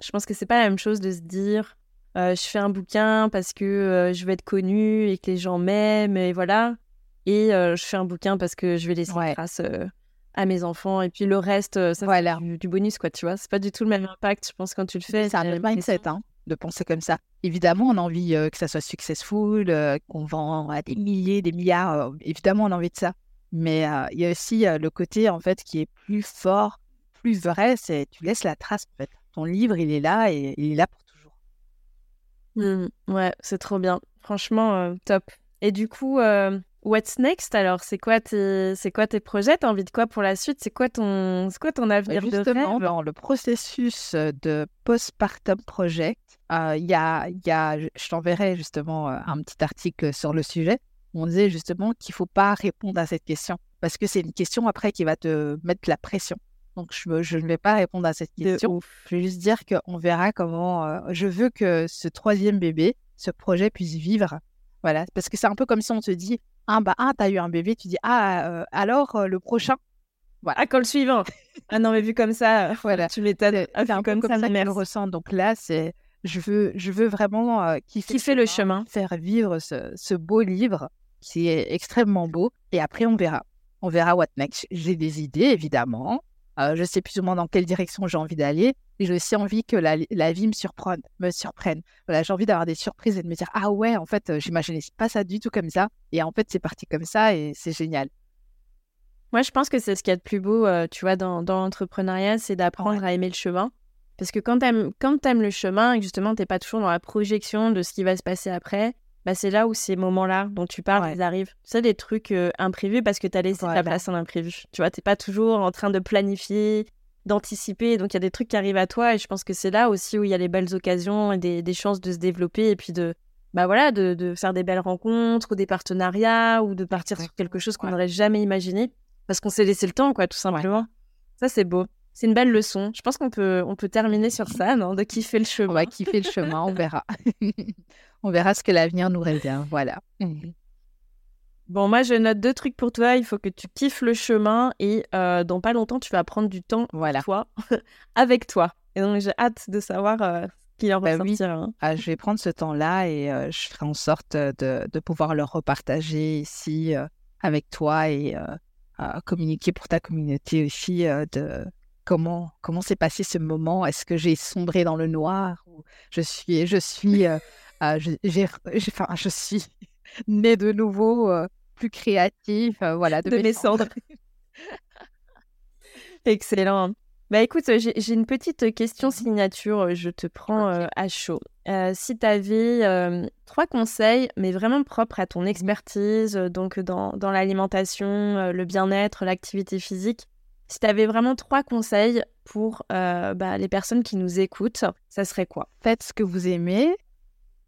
[SPEAKER 1] Je pense que c'est pas la même chose de se dire euh, je fais un bouquin parce que je veux être connue et que les gens m'aiment et voilà. Et je fais un bouquin parce que je vais laisser une trace à mes enfants. Et puis le reste, euh, ça voilà. du, du, bonus, quoi, tu vois. C'est pas du tout le même impact, je pense, quand tu le fais.
[SPEAKER 2] C'est un mindset, hein, de penser comme ça. Évidemment, on a envie euh, que ça soit successful, euh, qu'on vend à des milliers, des milliards. évidemment, on a envie de ça. Mais il y a aussi le côté, en fait, qui est plus fort, plus vrai, c'est tu laisses la trace, en fait. Ton livre, il est là et il est là pour toujours.
[SPEAKER 1] Mmh, ouais, c'est trop bien. Franchement, top. Et du coup, What's next alors? C'est quoi tes c'est quoi tes projets? T'as envie de quoi pour la suite? C'est quoi ton c'est quoi ton avenir
[SPEAKER 2] Justement,
[SPEAKER 1] de rêve?
[SPEAKER 2] Dans le processus de postpartum project, euh, il y a il y a je t'enverrai justement euh, un petit article sur le sujet. On disait justement qu'il faut pas répondre à cette question parce que c'est une question après qui va te mettre la pression. Donc je, je ne vais pas répondre à cette question. Je vais juste dire qu'on verra comment. Euh, je veux que ce troisième bébé, ce projet puisse vivre. Voilà, parce que c'est un peu comme si on te dit ah bah ah t'as eu un bébé, tu dis ah euh, alors euh, le prochain?
[SPEAKER 1] Voilà. Ah quand le suivant. ah non mais vu comme ça, [laughs] voilà. Tu m'étonnes.
[SPEAKER 2] Ah, comme, comme ça, ça le ressent. Donc là c'est je veux je veux vraiment euh,
[SPEAKER 1] kiffer, le chemin,
[SPEAKER 2] faire vivre ce, ce beau livre qui est extrêmement beau et après on verra. On verra what next. J'ai des idées évidemment. euh, je sais plus ou moins dans quelle direction j'ai envie d'aller. Et j'ai aussi envie que la, vie me surprenne. Me surprenne. Voilà, j'ai envie d'avoir des surprises et de me dire ah ouais, en fait, euh, j'imaginais pas ça du tout comme ça. Et en fait, c'est parti comme ça et c'est génial.
[SPEAKER 1] Moi, je pense que c'est ce qu'il y a de plus beau, euh, tu vois, dans, l'entrepreneuriat, c'est d'apprendre à aimer le chemin. Parce que quand tu aimes, le chemin et que justement, tu n'es pas toujours dans la projection de ce qui va se passer après, bah, c'est là où ces moments-là dont tu parles, ils arrivent. C'est des trucs euh, imprévus parce que tu as laissé ta place en imprévu. Tu vois, tu pas toujours en train de planifier, d'anticiper. Donc, il y a des trucs qui arrivent à toi et je pense que c'est là aussi où il y a les belles occasions et des, chances de se développer et puis de, bah voilà, de, faire des belles rencontres ou des partenariats ou de partir sur quelque chose qu'on n'aurait jamais imaginé parce qu'on s'est laissé le temps, quoi, tout simplement. Ça, c'est beau. C'est une belle leçon. Je pense qu'on peut, on peut terminer sur ça, non De kiffer le chemin.
[SPEAKER 2] On va kiffer le chemin, on verra. [laughs] on verra ce que l'avenir nous réserve. Voilà. [laughs]
[SPEAKER 1] Bon, moi, je note deux trucs pour toi. Il faut que tu kiffes le chemin et euh, dans pas longtemps, tu vas prendre du temps voilà. toi, [laughs] avec toi. Et donc, j'ai hâte de savoir euh, ce qu'il en bah ressortira. Hein.
[SPEAKER 2] Ah, je vais prendre ce temps-là et euh, je ferai en sorte de, de, pouvoir le repartager ici avec toi et communiquer pour ta communauté aussi de comment comment s'est passé ce moment. Est-ce que j'ai sombré dans le noir ou je suis je suis j'ai enfin je suis [laughs] née de nouveau plus créatif, voilà,
[SPEAKER 1] de, mes cendres. [laughs] Excellent. Bah écoute, j'ai une petite question mmh signature, je te prends à chaud. si tu avais trois conseils, mais vraiment propres à ton mmh expertise, donc dans, dans l'alimentation, le bien-être, l'activité physique, si tu avais vraiment trois conseils pour bah, les personnes qui nous écoutent, ça serait quoi?
[SPEAKER 2] Faites ce que vous aimez.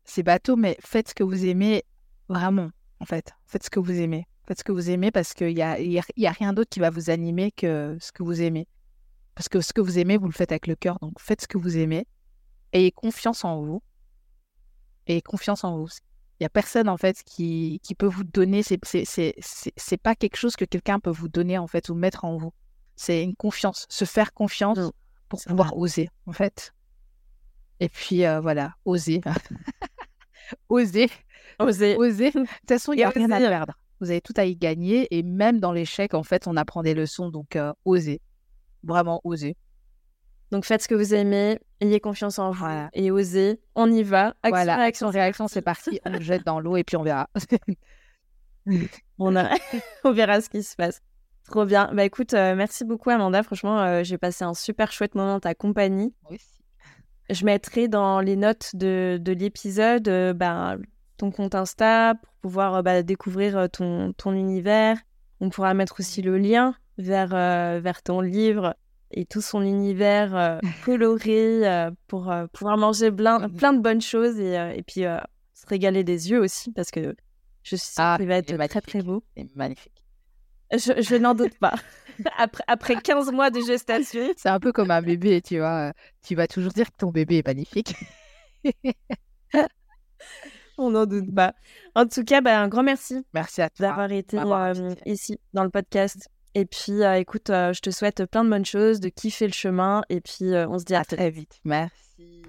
[SPEAKER 2] C'est bateau, mais faites ce que vous aimez vraiment en fait. Faites ce que vous aimez. Faites ce que vous aimez parce qu'il n'y a, y a rien d'autre qui va vous animer que ce que vous aimez. Parce que ce que vous aimez, vous le faites avec le cœur. Donc faites ce que vous aimez. Ayez confiance en vous. Ayez confiance en vous. Il n'y a personne en fait qui, qui peut vous donner. C'est, c'est, pas quelque chose que quelqu'un peut vous donner en fait ou mettre en vous. C'est une confiance. Se faire confiance mmh. pour pouvoir oser en fait. Et puis euh, voilà, oser. [laughs] oser.
[SPEAKER 1] Oser.
[SPEAKER 2] Oser. De toute façon, il n'y a rien à perdre. Vous avez tout à y gagner. Et même dans l'échec, en fait, on apprend des leçons. Donc, euh, osez. Vraiment, osez.
[SPEAKER 1] Donc, faites ce que vous aimez. Ayez confiance en vous. Et osez. On y va.
[SPEAKER 2] Action, voilà. réaction, réaction, c'est parti. on le jette dans l'eau et puis on verra. [laughs]
[SPEAKER 1] on, a... [laughs] on verra ce qui se passe. Trop bien. Bah écoute, euh, merci beaucoup Amanda. Franchement, euh, j'ai passé un super chouette moment en ta compagnie. Oui. Je mettrai dans les notes de, de l'épisode bah, ton compte Insta pour pouvoir euh, bah, découvrir euh, ton, ton univers. On pourra mettre aussi le lien vers, euh, vers ton livre et tout son univers [laughs] coloré pour pouvoir manger plein, mmh plein de bonnes choses et, et puis se régaler des yeux aussi parce que je suis sûre ah, qu'il va être très très beau.
[SPEAKER 2] C'est magnifique.
[SPEAKER 1] Je, je n'en doute pas. [laughs] après, après 15 mois de gestation.
[SPEAKER 2] C'est un peu comme un bébé, tu vois. Tu vas toujours dire que ton bébé est magnifique. [laughs]
[SPEAKER 1] On n'en doute pas. En tout cas, bah, un grand merci.
[SPEAKER 2] Merci à
[SPEAKER 1] toi. D'avoir été euh, ici dans le podcast. Et puis, euh, écoute, euh, je te souhaite plein de bonnes choses, de kiffer le chemin. Et puis, on se dit à, très vite.
[SPEAKER 2] Merci.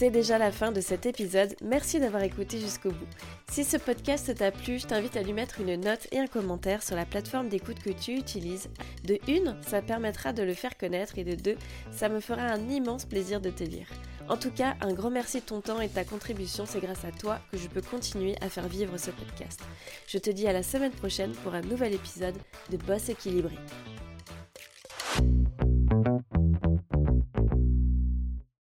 [SPEAKER 1] C'est déjà la fin de cet épisode. Merci d'avoir écouté jusqu'au bout. Si ce podcast t'a plu, je t'invite à lui mettre une note et un commentaire sur la plateforme d'écoute que tu utilises. De une, ça permettra de le faire connaître et de deux, ça me fera un immense plaisir de te lire. En tout cas, un grand merci de ton temps et de ta contribution, c'est grâce à toi que je peux continuer à faire vivre ce podcast. Je te dis à la semaine prochaine pour un nouvel épisode de Boss équilibré.